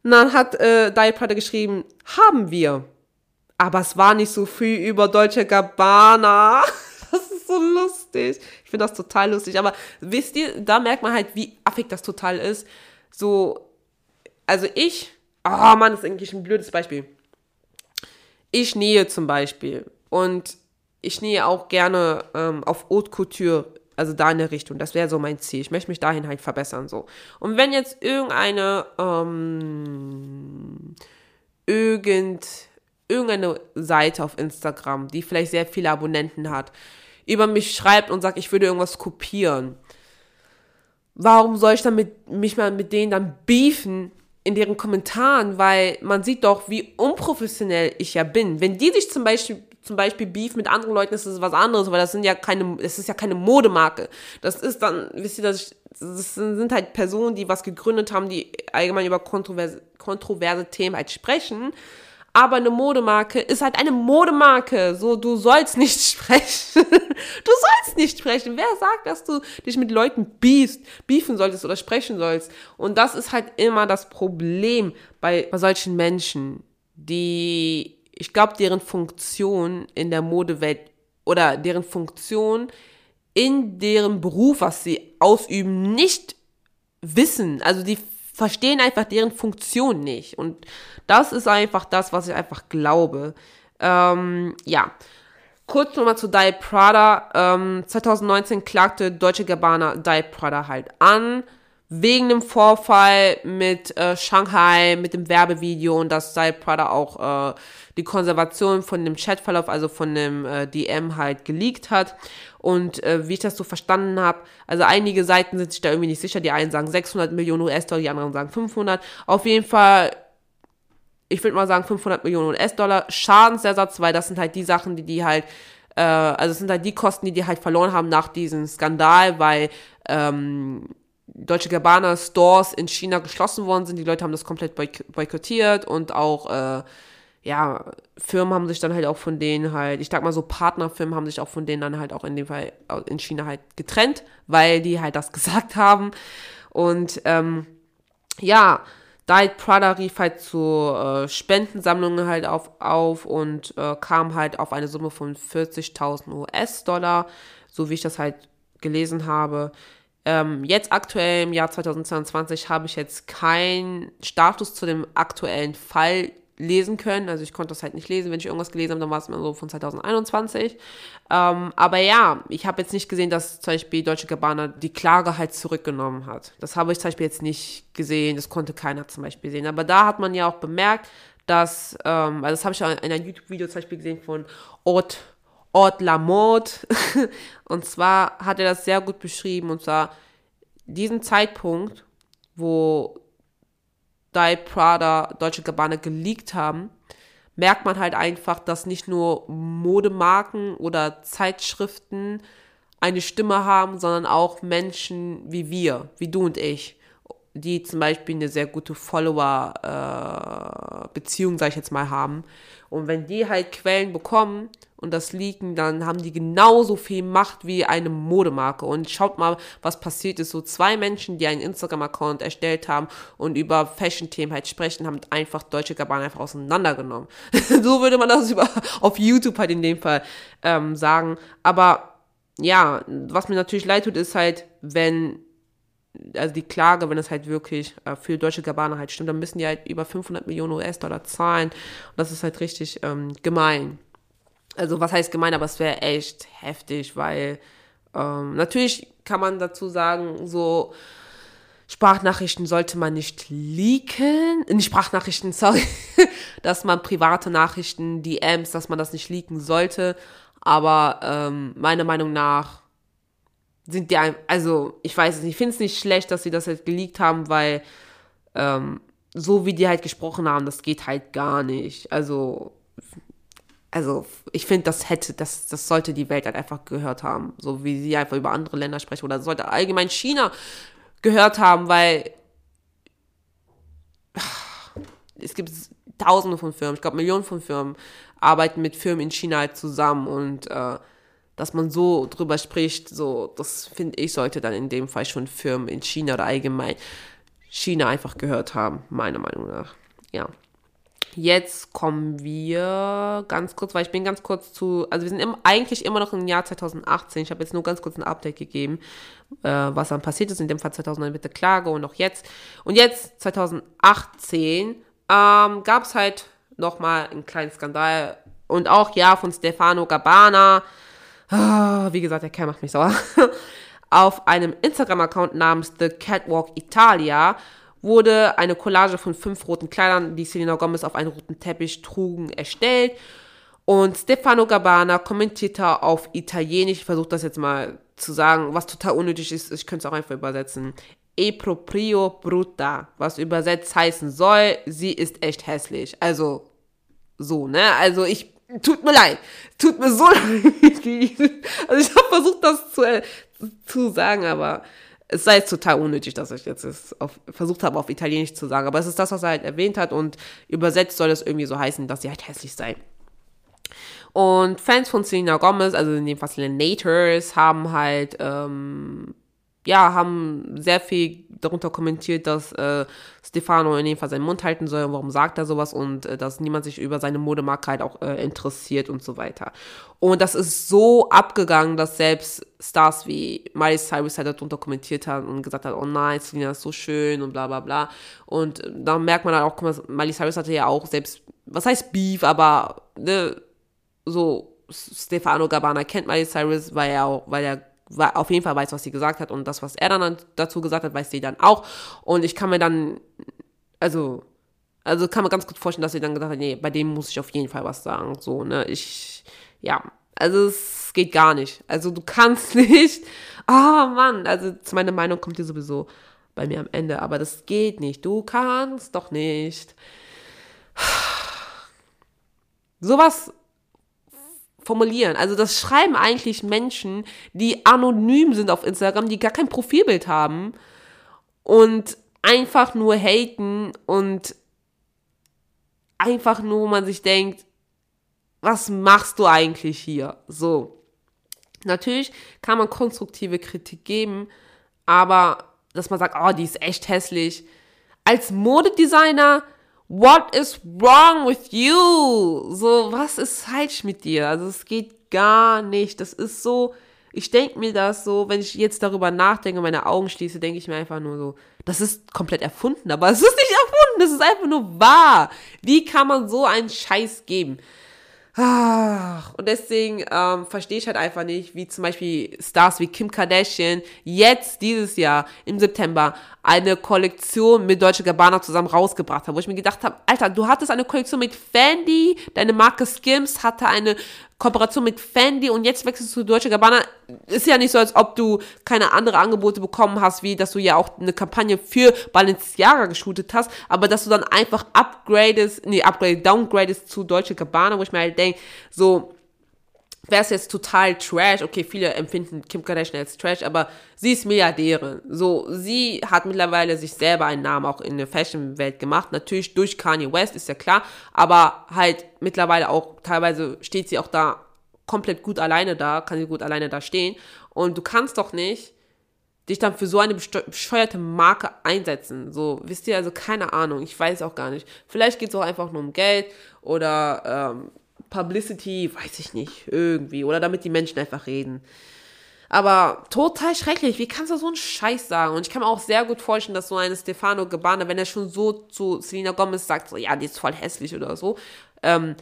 Und dann hat äh, Dial Prada geschrieben, haben wir. Aber es war nicht so viel über Deutsche Gabbana. [LAUGHS] Das ist so lustig. Ich finde das total lustig. Aber wisst ihr, da merkt man halt, wie affig das total ist. So, also ich, oh Mann, das ist eigentlich ein blödes Beispiel. Ich nähe zum Beispiel. Und ich nähe auch gerne ähm, auf Haute Couture also da in der Richtung. Das wäre so mein Ziel. Ich möchte mich dahin halt verbessern. so. Und wenn jetzt irgendeine, ähm, irgend, irgendeine Seite auf Instagram, die vielleicht sehr viele Abonnenten hat, über mich schreibt und sagt, ich würde irgendwas kopieren, warum soll ich dann mit, mich mal mit denen dann beefen in deren Kommentaren? Weil man sieht doch, wie unprofessionell ich ja bin. Wenn die sich zum Beispiel zum Beispiel Beef mit anderen Leuten ist es was anderes, weil das sind ja keine, es ist ja keine Modemarke. Das ist dann, wisst ihr, das, das sind halt Personen, die was gegründet haben, die allgemein über kontroverse, kontroverse Themen halt sprechen. Aber eine Modemarke ist halt eine Modemarke. So, du sollst nicht [LAUGHS] sprechen. du sollst nicht sprechen. Wer sagt, dass du dich mit Leuten beefst, beefen solltest oder sprechen sollst? Und das ist halt immer das Problem bei, bei solchen Menschen, die ich glaube, deren Funktion in der Modewelt oder deren Funktion in deren Beruf, was sie ausüben, nicht wissen. Also die verstehen einfach deren Funktion nicht. Und das ist einfach das, was ich einfach glaube. Ähm, ja. Kurz nochmal zu Diet Prada. Ähm, 2019 klagte Deutsche Gabbana Diet Prada halt an wegen dem Vorfall mit äh, Shanghai, mit dem Werbevideo und dass Diet Prada auch äh, die Konservation von dem Chatverlauf, also von dem äh, DM halt geleakt hat. Und äh, wie ich das so verstanden habe, also einige Seiten sind sich da irgendwie nicht sicher. Die einen sagen 600 Millionen US-Dollar, die anderen sagen 500. Auf jeden Fall, ich würde mal sagen 500 Millionen US-Dollar Schadensersatz, weil das sind halt die Sachen, die die halt äh, also es sind halt die Kosten, die die halt verloren haben nach diesem Skandal, weil ähm, Deutsche Gabbana Stores in China geschlossen worden sind. Die Leute haben das komplett boykottiert und auch, äh, ja, Firmen haben sich dann halt auch von denen halt, ich sag mal so Partnerfirmen haben sich auch von denen dann halt auch in dem Fall in China halt getrennt, weil die halt das [LAUGHS] gesagt haben. Und ähm, ja, Diet Prada rief halt zu äh, Spendensammlungen halt auf, auf und äh, kam halt auf eine Summe von 40.000 US-Dollar, so wie ich das halt gelesen habe. Ähm, jetzt aktuell im Jahr 2022 habe ich jetzt keinen Status zu dem aktuellen Fall lesen können. Also ich konnte das halt nicht lesen. Wenn ich irgendwas gelesen habe, dann war es immer so von 2021. Ähm, aber ja, ich habe jetzt nicht gesehen, dass zum Beispiel Deutsche Gabbana die Klage halt zurückgenommen hat. Das habe ich zum Beispiel jetzt nicht gesehen. Das konnte keiner zum Beispiel sehen. Aber da hat man ja auch bemerkt, dass, ähm, also das habe ich in einem YouTube-Video zum Beispiel gesehen von Ort Ort la Mode. [LAUGHS] und zwar hat er das sehr gut beschrieben. Und zwar diesen Zeitpunkt, wo Diet Prada, Deutsche Gabbana geleakt haben, merkt man halt einfach, dass nicht nur Modemarken oder Zeitschriften eine Stimme haben, sondern auch Menschen wie wir, wie du und ich, die zum Beispiel eine sehr gute Follower-Beziehung, äh, sag ich jetzt mal, haben. Und wenn die halt Quellen bekommen und das leaken, dann haben die genauso viel Macht wie eine Modemarke. Und schaut mal, was passiert ist. So zwei Menschen, die einen Instagram-Account erstellt haben und über Fashion-Themen halt sprechen, haben einfach Deutsche Gabbana einfach auseinandergenommen. [LAUGHS] so würde man das über, auf YouTube halt in dem Fall ähm, sagen. Aber ja, was mir natürlich leid tut, ist halt, wenn also die Klage, wenn es halt wirklich äh, für Deutsche Gabbana halt stimmt, dann müssen die halt über 500 Millionen US-Dollar zahlen. Und das ist halt richtig ähm, gemein. Also was heißt gemein, aber es wäre echt heftig, weil ähm, natürlich kann man dazu sagen, so Sprachnachrichten sollte man nicht leaken, nicht Sprachnachrichten, [LAUGHS] sorry, dass man private Nachrichten, DMs, dass man das nicht leaken sollte. Aber ähm, meiner Meinung nach sind die, also ich weiß es nicht, ich finde es nicht schlecht, dass sie das halt geleakt haben, weil ähm, so wie die halt gesprochen haben, das geht halt gar nicht. Also, also ich finde, das hätte, das, das sollte die Welt halt einfach gehört haben, so wie sie einfach über andere Länder sprechen oder sollte allgemein China gehört haben, weil es gibt tausende von Firmen, ich glaube Millionen von Firmen arbeiten mit Firmen in China halt zusammen und äh, dass man so drüber spricht, so, das finde ich, sollte dann in dem Fall schon Firmen in China oder allgemein China einfach gehört haben, meiner Meinung nach. Ja. Jetzt kommen wir ganz kurz, weil ich bin ganz kurz zu, also wir sind im, eigentlich immer noch im Jahr 2018. Ich habe jetzt nur ganz kurz ein Update gegeben, äh, was dann passiert ist. In dem Fall 2009 mit der Klage und auch jetzt. Und jetzt, 2018, ähm, gab es halt nochmal einen kleinen Skandal. Und auch, ja, von Stefano Gabbana Ah, wie gesagt, der Kerl macht mich sauer, [LAUGHS] auf einem Instagram-Account namens The Catwalk Italia wurde eine Collage von fünf roten Kleidern, die Selena Gomez auf einen roten Teppich trugen, erstellt. Und Stefano Gabbana kommentierte auf Italienisch, ich versuche das jetzt mal zu sagen, was total unnötig ist, ich könnte es auch einfach übersetzen. E proprio brutta, was übersetzt heißen soll, sie ist echt hässlich. Also, so, ne? Also ich tut mir leid, tut mir so [LAUGHS] leid. Also ich habe versucht, das zu, äh, zu sagen, aber es sei jetzt total unnötig, dass ich jetzt es auf, versucht habe, auf Italienisch zu sagen. Aber es ist das, was er halt erwähnt hat und übersetzt soll es irgendwie so heißen, dass sie halt hässlich sei. Und Fans von Selena Gomez, also in dem Fall Nators, haben halt ähm, ja, haben sehr viel darunter kommentiert, dass äh, Stefano in dem Fall seinen Mund halten soll, warum sagt er sowas und äh, dass niemand sich über seine Modemarke halt auch äh, interessiert und so weiter. Und das ist so abgegangen, dass selbst Stars wie Miley Cyrus halt darunter kommentiert haben und gesagt hat, oh nein, Selina ist so schön und bla bla bla. Und äh, da merkt man halt auch, guck mal, Miley Cyrus hatte ja auch selbst, was heißt Beef, aber ne, so Stefano Gabbana kennt Miley Cyrus, weil er auch, weil er auf jeden Fall weiß, was sie gesagt hat und das, was er dann dazu gesagt hat, weiß sie dann auch. Und ich kann mir dann, also, also kann man ganz gut vorstellen, dass sie dann gesagt hat, nee, bei dem muss ich auf jeden Fall was sagen. So, ne, ich, ja, also es geht gar nicht. Also du kannst [LAUGHS] nicht, oh Mann, also meine Meinung kommt hier sowieso bei mir am Ende, aber das geht nicht. Du kannst doch nicht. [SIGHS] Sowas formulieren. Also das schreiben eigentlich Menschen, die anonym sind auf Instagram, die gar kein Profilbild haben und einfach nur haten und einfach nur, wo man sich denkt, was machst du eigentlich hier? So. Natürlich kann man konstruktive Kritik geben, aber dass man sagt, oh, die ist echt hässlich. Als Modedesigner What is wrong with you? So, was ist falsch mit dir? Also, es geht gar nicht. Das ist so, ich denke mir das so, wenn ich jetzt darüber nachdenke, meine Augen schließe, denke ich mir einfach nur so, das ist komplett erfunden, aber es ist nicht erfunden, das ist einfach nur wahr. Wie kann man so einen Scheiß geben? Ach, und deswegen ähm, verstehe ich halt einfach nicht, wie zum Beispiel Stars wie Kim Kardashian jetzt dieses Jahr im September eine Kollektion mit Deutsche Gabbana zusammen rausgebracht haben, wo ich mir gedacht habe, Alter, du hattest eine Kollektion mit Fendi, deine Marke Skims hatte eine Kooperation mit Fendi und jetzt wechselst du zu Deutsche Gabbana. Ist ja nicht so, als ob du keine andere Angebote bekommen hast, wie dass du ja auch eine Kampagne für Balenciaga geshootet hast, aber dass du dann einfach upgradest, nee, upgrade, downgradest zu Deutsche Gabbana, wo ich mir halt denke, so, wäre es jetzt total Trash. Okay, viele empfinden Kim Kardashian als Trash, aber sie ist Milliardärin. So, sie hat mittlerweile sich selber einen Namen auch in der Fashion-Welt gemacht. Natürlich durch Kanye West, ist ja klar, aber halt mittlerweile auch, teilweise steht sie auch da komplett gut alleine da, kann sie gut alleine da stehen. Und du kannst doch nicht dich dann für so eine bescheuerte Marke einsetzen. So, wisst ihr, also keine Ahnung, ich weiß auch gar nicht. Vielleicht geht es auch einfach nur um Geld oder ähm, Publicity, weiß ich nicht, irgendwie. Oder damit die Menschen einfach reden. Aber total schrecklich. Wie kannst du so einen Scheiß sagen? Und ich kann mir auch sehr gut vorstellen, dass so eine Stefano Gabbana, wenn er schon so zu Selena Gomez sagt, so, ja, die ist voll hässlich oder so, ähm,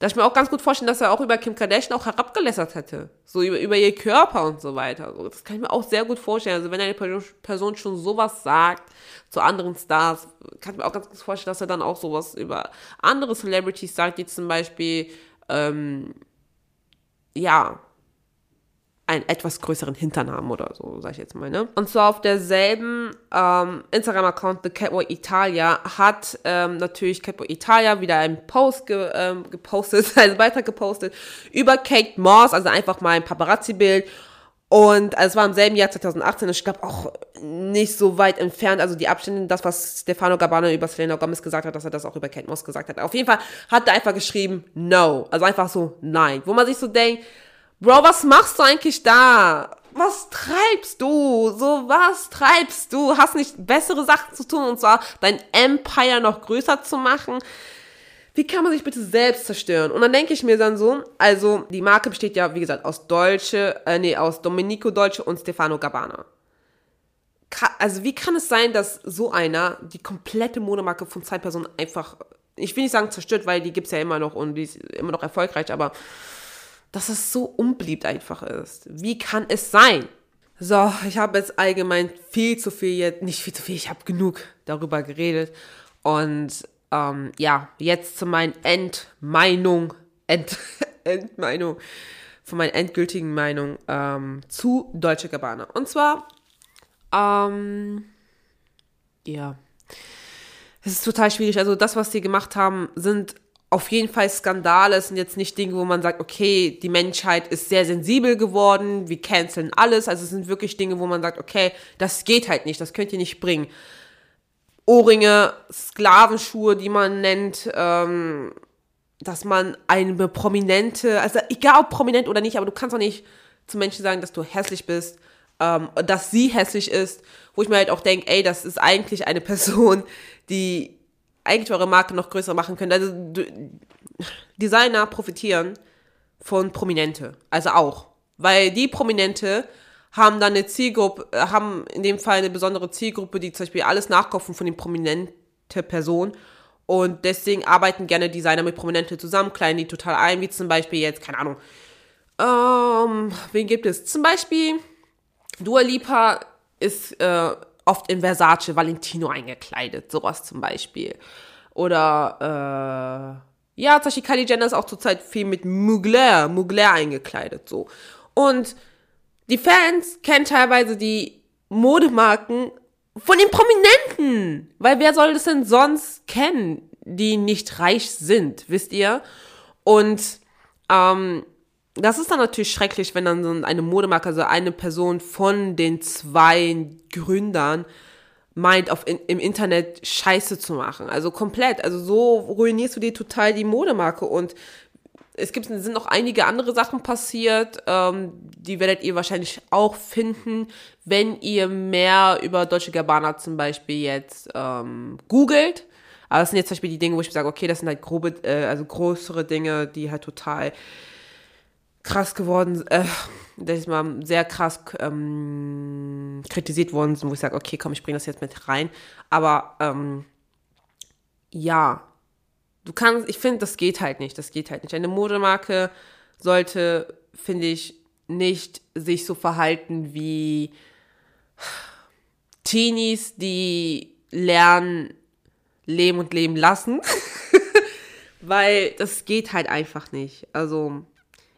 dass ich mir auch ganz gut vorstellen, dass er auch über Kim Kardashian auch herabgelässert hätte. So über, über ihr Körper und so weiter. Das kann ich mir auch sehr gut vorstellen. Also wenn eine Person schon sowas sagt zu anderen Stars, kann ich mir auch ganz gut vorstellen, dass er dann auch sowas über andere Celebrities sagt, die zum Beispiel, ähm, ja, einen etwas größeren Hintern haben oder so, sag ich jetzt mal, ne? Und zwar auf derselben ähm, Instagram-Account The Catwalk Italia hat ähm, natürlich Catwalk Italia wieder einen Post ge ähm, gepostet, [LAUGHS] also weiter gepostet über Kate Moss, also einfach mal ein Paparazzi-Bild. Und also es war im selben Jahr 2018, ich glaube auch nicht so weit entfernt, also die Abstände, das, was Stefano Gabbana über Selena Gomez gesagt hat, dass er das auch über Kate Moss gesagt hat. Auf jeden Fall hat er einfach geschrieben, no. Also einfach so, nein. Wo man sich so denkt, Bro, was machst du eigentlich da? Was treibst du? So, was treibst du? Hast nicht bessere Sachen zu tun und zwar dein Empire noch größer zu machen? Wie kann man sich bitte selbst zerstören? Und dann denke ich mir dann so, also die Marke besteht ja, wie gesagt, aus Deutsche, äh, nee, aus Domenico Dolce und Stefano Gabbana. also wie kann es sein, dass so einer die komplette Modemarke von zwei Personen einfach, ich will nicht sagen zerstört, weil die gibt es ja immer noch und die ist immer noch erfolgreich, aber dass es so unbeliebt einfach ist. Wie kann es sein? So, ich habe jetzt allgemein viel zu viel jetzt, nicht viel zu viel, ich habe genug darüber geredet. Und ähm, ja, jetzt zu meinen Endmeinung, End, [LAUGHS] Endmeinung, von meiner endgültigen Meinung ähm, zu Deutsche Gabbana. Und zwar, ähm, ja, es ist total schwierig. Also das, was die gemacht haben, sind auf jeden Fall Skandale. Es sind jetzt nicht Dinge, wo man sagt, okay, die Menschheit ist sehr sensibel geworden, wir canceln alles. Also es sind wirklich Dinge, wo man sagt, okay, das geht halt nicht, das könnt ihr nicht bringen. Ohrringe, Sklavenschuhe, die man nennt, ähm, dass man eine prominente, also egal ob prominent oder nicht, aber du kannst doch nicht zu Menschen sagen, dass du hässlich bist ähm, dass sie hässlich ist, wo ich mir halt auch denke, ey, das ist eigentlich eine [LAUGHS] Person, die eigentlich eure Marke noch größer machen könnte. Also Designer profitieren von Prominente, also auch, weil die Prominente haben dann eine Zielgruppe, äh, haben in dem Fall eine besondere Zielgruppe, die zum Beispiel alles nachkaufen von den prominenten Person und deswegen arbeiten gerne Designer mit Prominente zusammen, kleiden die total ein, wie zum Beispiel jetzt, keine Ahnung, ähm, wen gibt es? Zum Beispiel Dua Lipa ist äh, oft in Versace Valentino eingekleidet, sowas zum Beispiel. Oder, äh, ja, zum Beispiel Kylie Jenner ist auch zurzeit viel mit Mugler, Mugler eingekleidet, so. Und die Fans kennen teilweise die Modemarken von den Prominenten. Weil wer soll das denn sonst kennen, die nicht reich sind, wisst ihr? Und ähm, das ist dann natürlich schrecklich, wenn dann so eine Modemarke, also eine Person von den zwei Gründern meint, auf in, im Internet Scheiße zu machen. Also komplett. Also so ruinierst du dir total die Modemarke. Und es gibt, sind noch einige andere Sachen passiert, ähm, die werdet ihr wahrscheinlich auch finden, wenn ihr mehr über Deutsche Gabbana zum Beispiel jetzt ähm, googelt. Aber das sind jetzt zum Beispiel die Dinge, wo ich sage, okay, das sind halt grobe, äh, also größere Dinge, die halt total krass geworden, äh, dass ich mal sehr krass ähm, kritisiert worden sind, wo ich sage, okay, komm, ich bringe das jetzt mit rein. Aber ähm, ja, du kannst, ich finde, das geht halt nicht, das geht halt nicht. Eine Modemarke sollte, finde ich, nicht sich so verhalten wie Teenies, die lernen, leben und leben lassen. [LAUGHS] Weil das geht halt einfach nicht. Also,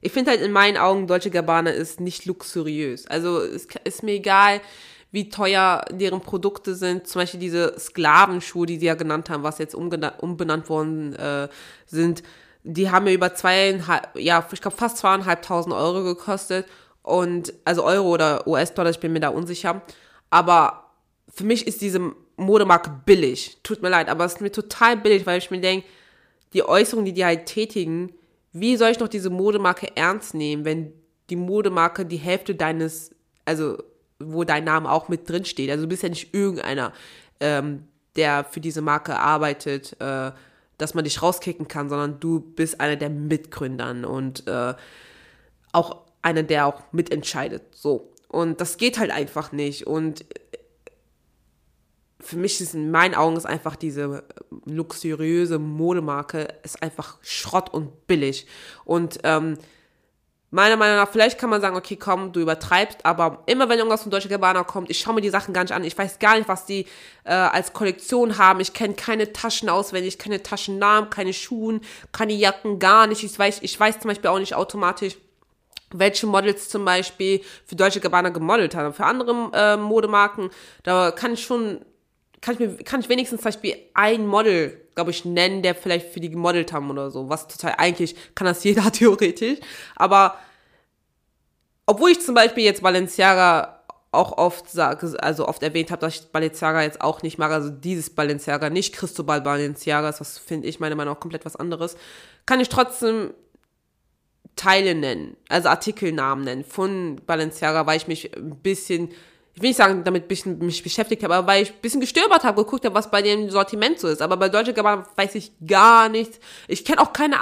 ich finde halt in meinen Augen, Deutsche Gabbana ist nicht luxuriös. Also, es ist mir egal, wie teuer deren Produkte sind. Zum Beispiel diese Sklavenschuhe, die sie ja genannt haben, was jetzt umbenannt worden äh, sind. Die haben mir über zweieinhalb, ja, ich glaube fast zweieinhalbtausend Euro gekostet. Und, also Euro oder US-Dollar, ich bin mir da unsicher. Aber für mich ist diese Modemarke billig. Tut mir leid, aber es ist mir total billig, weil ich mir denke, die Äußerungen, die die halt tätigen, wie soll ich noch diese Modemarke ernst nehmen, wenn die Modemarke die Hälfte deines, also wo dein Name auch mit drin steht. Also du bist ja nicht irgendeiner, ähm, der für diese Marke arbeitet, äh, dass man dich rauskicken kann, sondern du bist einer der Mitgründern und äh, auch einer, der auch mitentscheidet. So. Und das geht halt einfach nicht. Und für mich ist in meinen Augen ist einfach diese luxuriöse Modemarke ist einfach Schrott und billig. Und ähm, meiner Meinung nach, vielleicht kann man sagen, okay, komm, du übertreibst, aber immer wenn irgendwas von Deutsche Gabbana kommt, ich schaue mir die Sachen gar nicht an. Ich weiß gar nicht, was die äh, als Kollektion haben. Ich kenne keine Taschen auswendig, keine Taschennamen, keine Schuhen, keine Jacken, gar nicht. Ich weiß, ich weiß zum Beispiel auch nicht automatisch, welche Models zum Beispiel für Deutsche Gabbana gemodelt haben. Für andere äh, Modemarken, da kann ich schon kann ich, mir, kann ich wenigstens zum Beispiel ein Model, glaube ich, nennen, der vielleicht für die gemodelt haben oder so. Was total, eigentlich kann das [LAUGHS] jeder theoretisch. Aber obwohl ich zum Beispiel jetzt Balenciaga auch oft sage, also oft erwähnt habe, dass ich Balenciaga jetzt auch nicht mag, also dieses Balenciaga, nicht Cristobal Balenciaga, das finde ich meiner Meinung nach komplett was anderes, kann ich trotzdem Teile nennen, also Artikelnamen nennen von Balenciaga, weil ich mich ein bisschen ich will nicht sagen, damit ich mich beschäftigt habe, aber weil ich ein bisschen gestöbert habe, geguckt habe, was bei dem Sortiment so ist. Aber bei Deutsche Gabbana weiß ich gar nichts. Ich kenne auch keine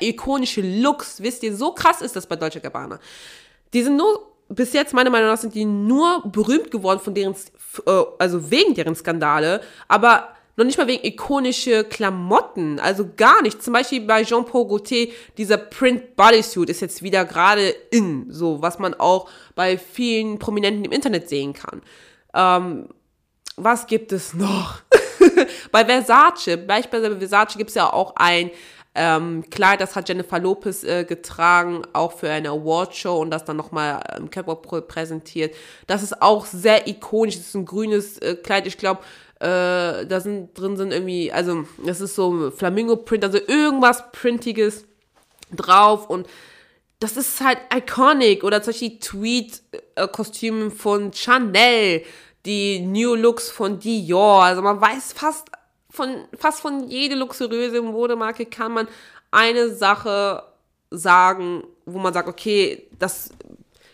ikonische Looks. Wisst ihr, so krass ist das bei Deutsche Gabbana. Die sind nur, bis jetzt meiner Meinung nach sind die nur berühmt geworden von deren, äh, also wegen deren Skandale, aber noch nicht mal wegen ikonische Klamotten, also gar nicht. Zum Beispiel bei Jean-Paul Gaultier, dieser Print Bodysuit ist jetzt wieder gerade in, so, was man auch bei vielen Prominenten im Internet sehen kann. Ähm, was gibt es noch? [LAUGHS] bei Versace, beispielsweise bei Versace gibt es ja auch ein ähm, Kleid, das hat Jennifer Lopez äh, getragen, auch für eine Awardshow und das dann nochmal im Catwalk präsentiert. Das ist auch sehr ikonisch. Das ist ein grünes äh, Kleid, ich glaube, äh, da sind drin sind irgendwie, also das ist so Flamingo-Print, also irgendwas Printiges drauf und das ist halt iconic. Oder zum Beispiel Tweed-Kostüme von Chanel, die New Looks von Dior. Also man weiß fast von, fast von jede luxuriöse Modemarke kann man eine Sache sagen, wo man sagt, okay, das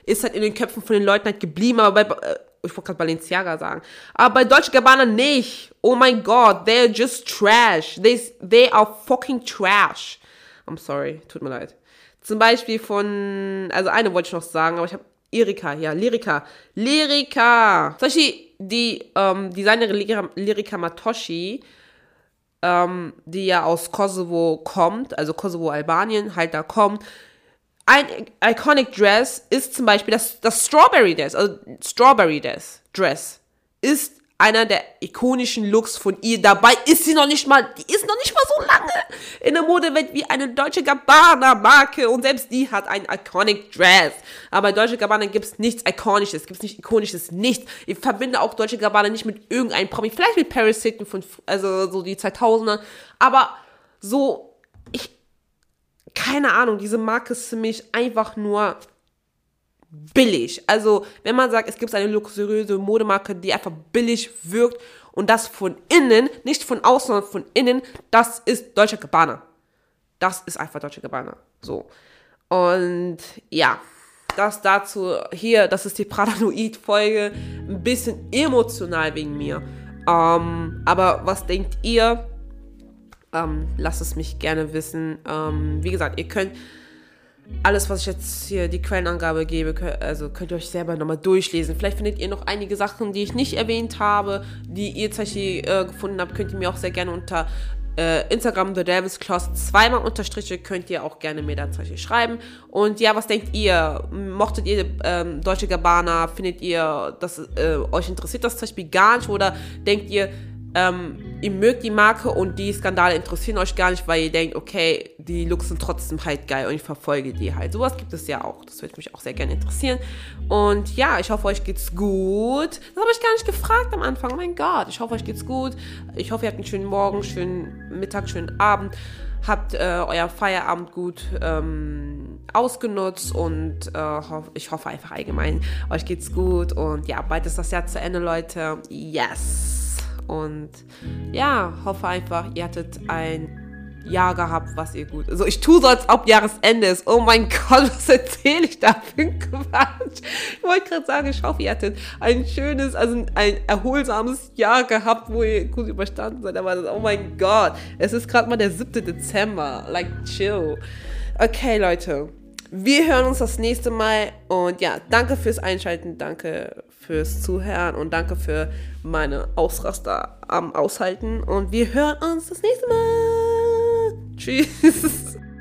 ist halt in den Köpfen von den Leuten halt geblieben, aber bei, äh, ich wollte gerade Balenciaga sagen, aber bei Deutsche Gabbana nicht. Oh mein Gott, they're just trash. They, they are fucking trash. I'm sorry, tut mir leid. Zum Beispiel von, also eine wollte ich noch sagen, aber ich habe Erika, ja, Lyrika. Lyrika! Zum Beispiel die ähm, Designerin Lyrika, Lyrika Matoshi, ähm, die ja aus Kosovo kommt, also Kosovo, Albanien, halt da kommt. Ein iconic Dress ist zum Beispiel das, das Strawberry Dress, also Strawberry Dress, Dress ist einer der ikonischen Looks von ihr. Dabei ist sie noch nicht mal, die ist noch nicht mal so lange in der Modewelt wie eine deutsche Gabbana-Marke und selbst die hat ein iconic Dress. Aber Deutsche Gabbana gibt es nichts Ikonisches, gibt es nicht Ikonisches, nichts. Ich verbinde auch Deutsche Gabbana nicht mit irgendeinem Promi, vielleicht mit Paris Hilton von, also so die 2000er, aber so, ich, keine Ahnung, diese Marke ist für mich einfach nur billig. Also, wenn man sagt, es gibt eine luxuriöse Modemarke, die einfach billig wirkt und das von innen, nicht von außen, sondern von innen, das ist Deutsche Gabbana. Das ist einfach Deutsche Gabbana. So. Und ja, das dazu hier, das ist die Paranoid-Folge, ein bisschen emotional wegen mir. Ähm, aber was denkt ihr? Ähm, lasst es mich gerne wissen. Ähm, wie gesagt, ihr könnt alles, was ich jetzt hier die Quellenangabe gebe, also könnt ihr euch selber nochmal durchlesen. Vielleicht findet ihr noch einige Sachen, die ich nicht erwähnt habe, die ihr tatsächlich äh, gefunden habt, könnt ihr mir auch sehr gerne unter äh, Instagram The Davis Claus zweimal Unterstriche könnt ihr auch gerne mir da tatsächlich schreiben. Und ja, was denkt ihr? Mochtet ihr ähm, Deutsche Gabbana? Findet ihr, dass äh, euch interessiert das zum Beispiel gar nicht? Oder denkt ihr, ähm, ihr mögt die Marke und die Skandale interessieren euch gar nicht, weil ihr denkt, okay, die Looks sind trotzdem halt geil und ich verfolge die halt. Sowas gibt es ja auch. Das würde mich auch sehr gerne interessieren. Und ja, ich hoffe, euch geht's gut. Das habe ich gar nicht gefragt am Anfang. Oh mein Gott, ich hoffe, euch geht's gut. Ich hoffe, ihr habt einen schönen Morgen, schönen Mittag, schönen Abend. Habt äh, euer Feierabend gut ähm, ausgenutzt und äh, hoff, ich hoffe einfach allgemein, euch geht's gut. Und ja, bald ist das Jahr zu Ende, Leute. Yes! Und ja, hoffe einfach, ihr hattet ein Jahr gehabt, was ihr gut. Also ich tue so, als ob Jahresende ist. Oh mein [LAUGHS] Gott, was erzähle ich da für ein Quatsch? Ich wollte gerade sagen, ich hoffe, ihr hattet ein schönes, also ein erholsames Jahr gehabt, wo ihr gut überstanden seid. Aber oh mein Gott, es ist gerade mal der 7. Dezember. Like, chill. Okay, Leute. Wir hören uns das nächste Mal und ja, danke fürs Einschalten, danke fürs Zuhören und danke für meine Ausraster am Aushalten und wir hören uns das nächste Mal. Tschüss. [LAUGHS]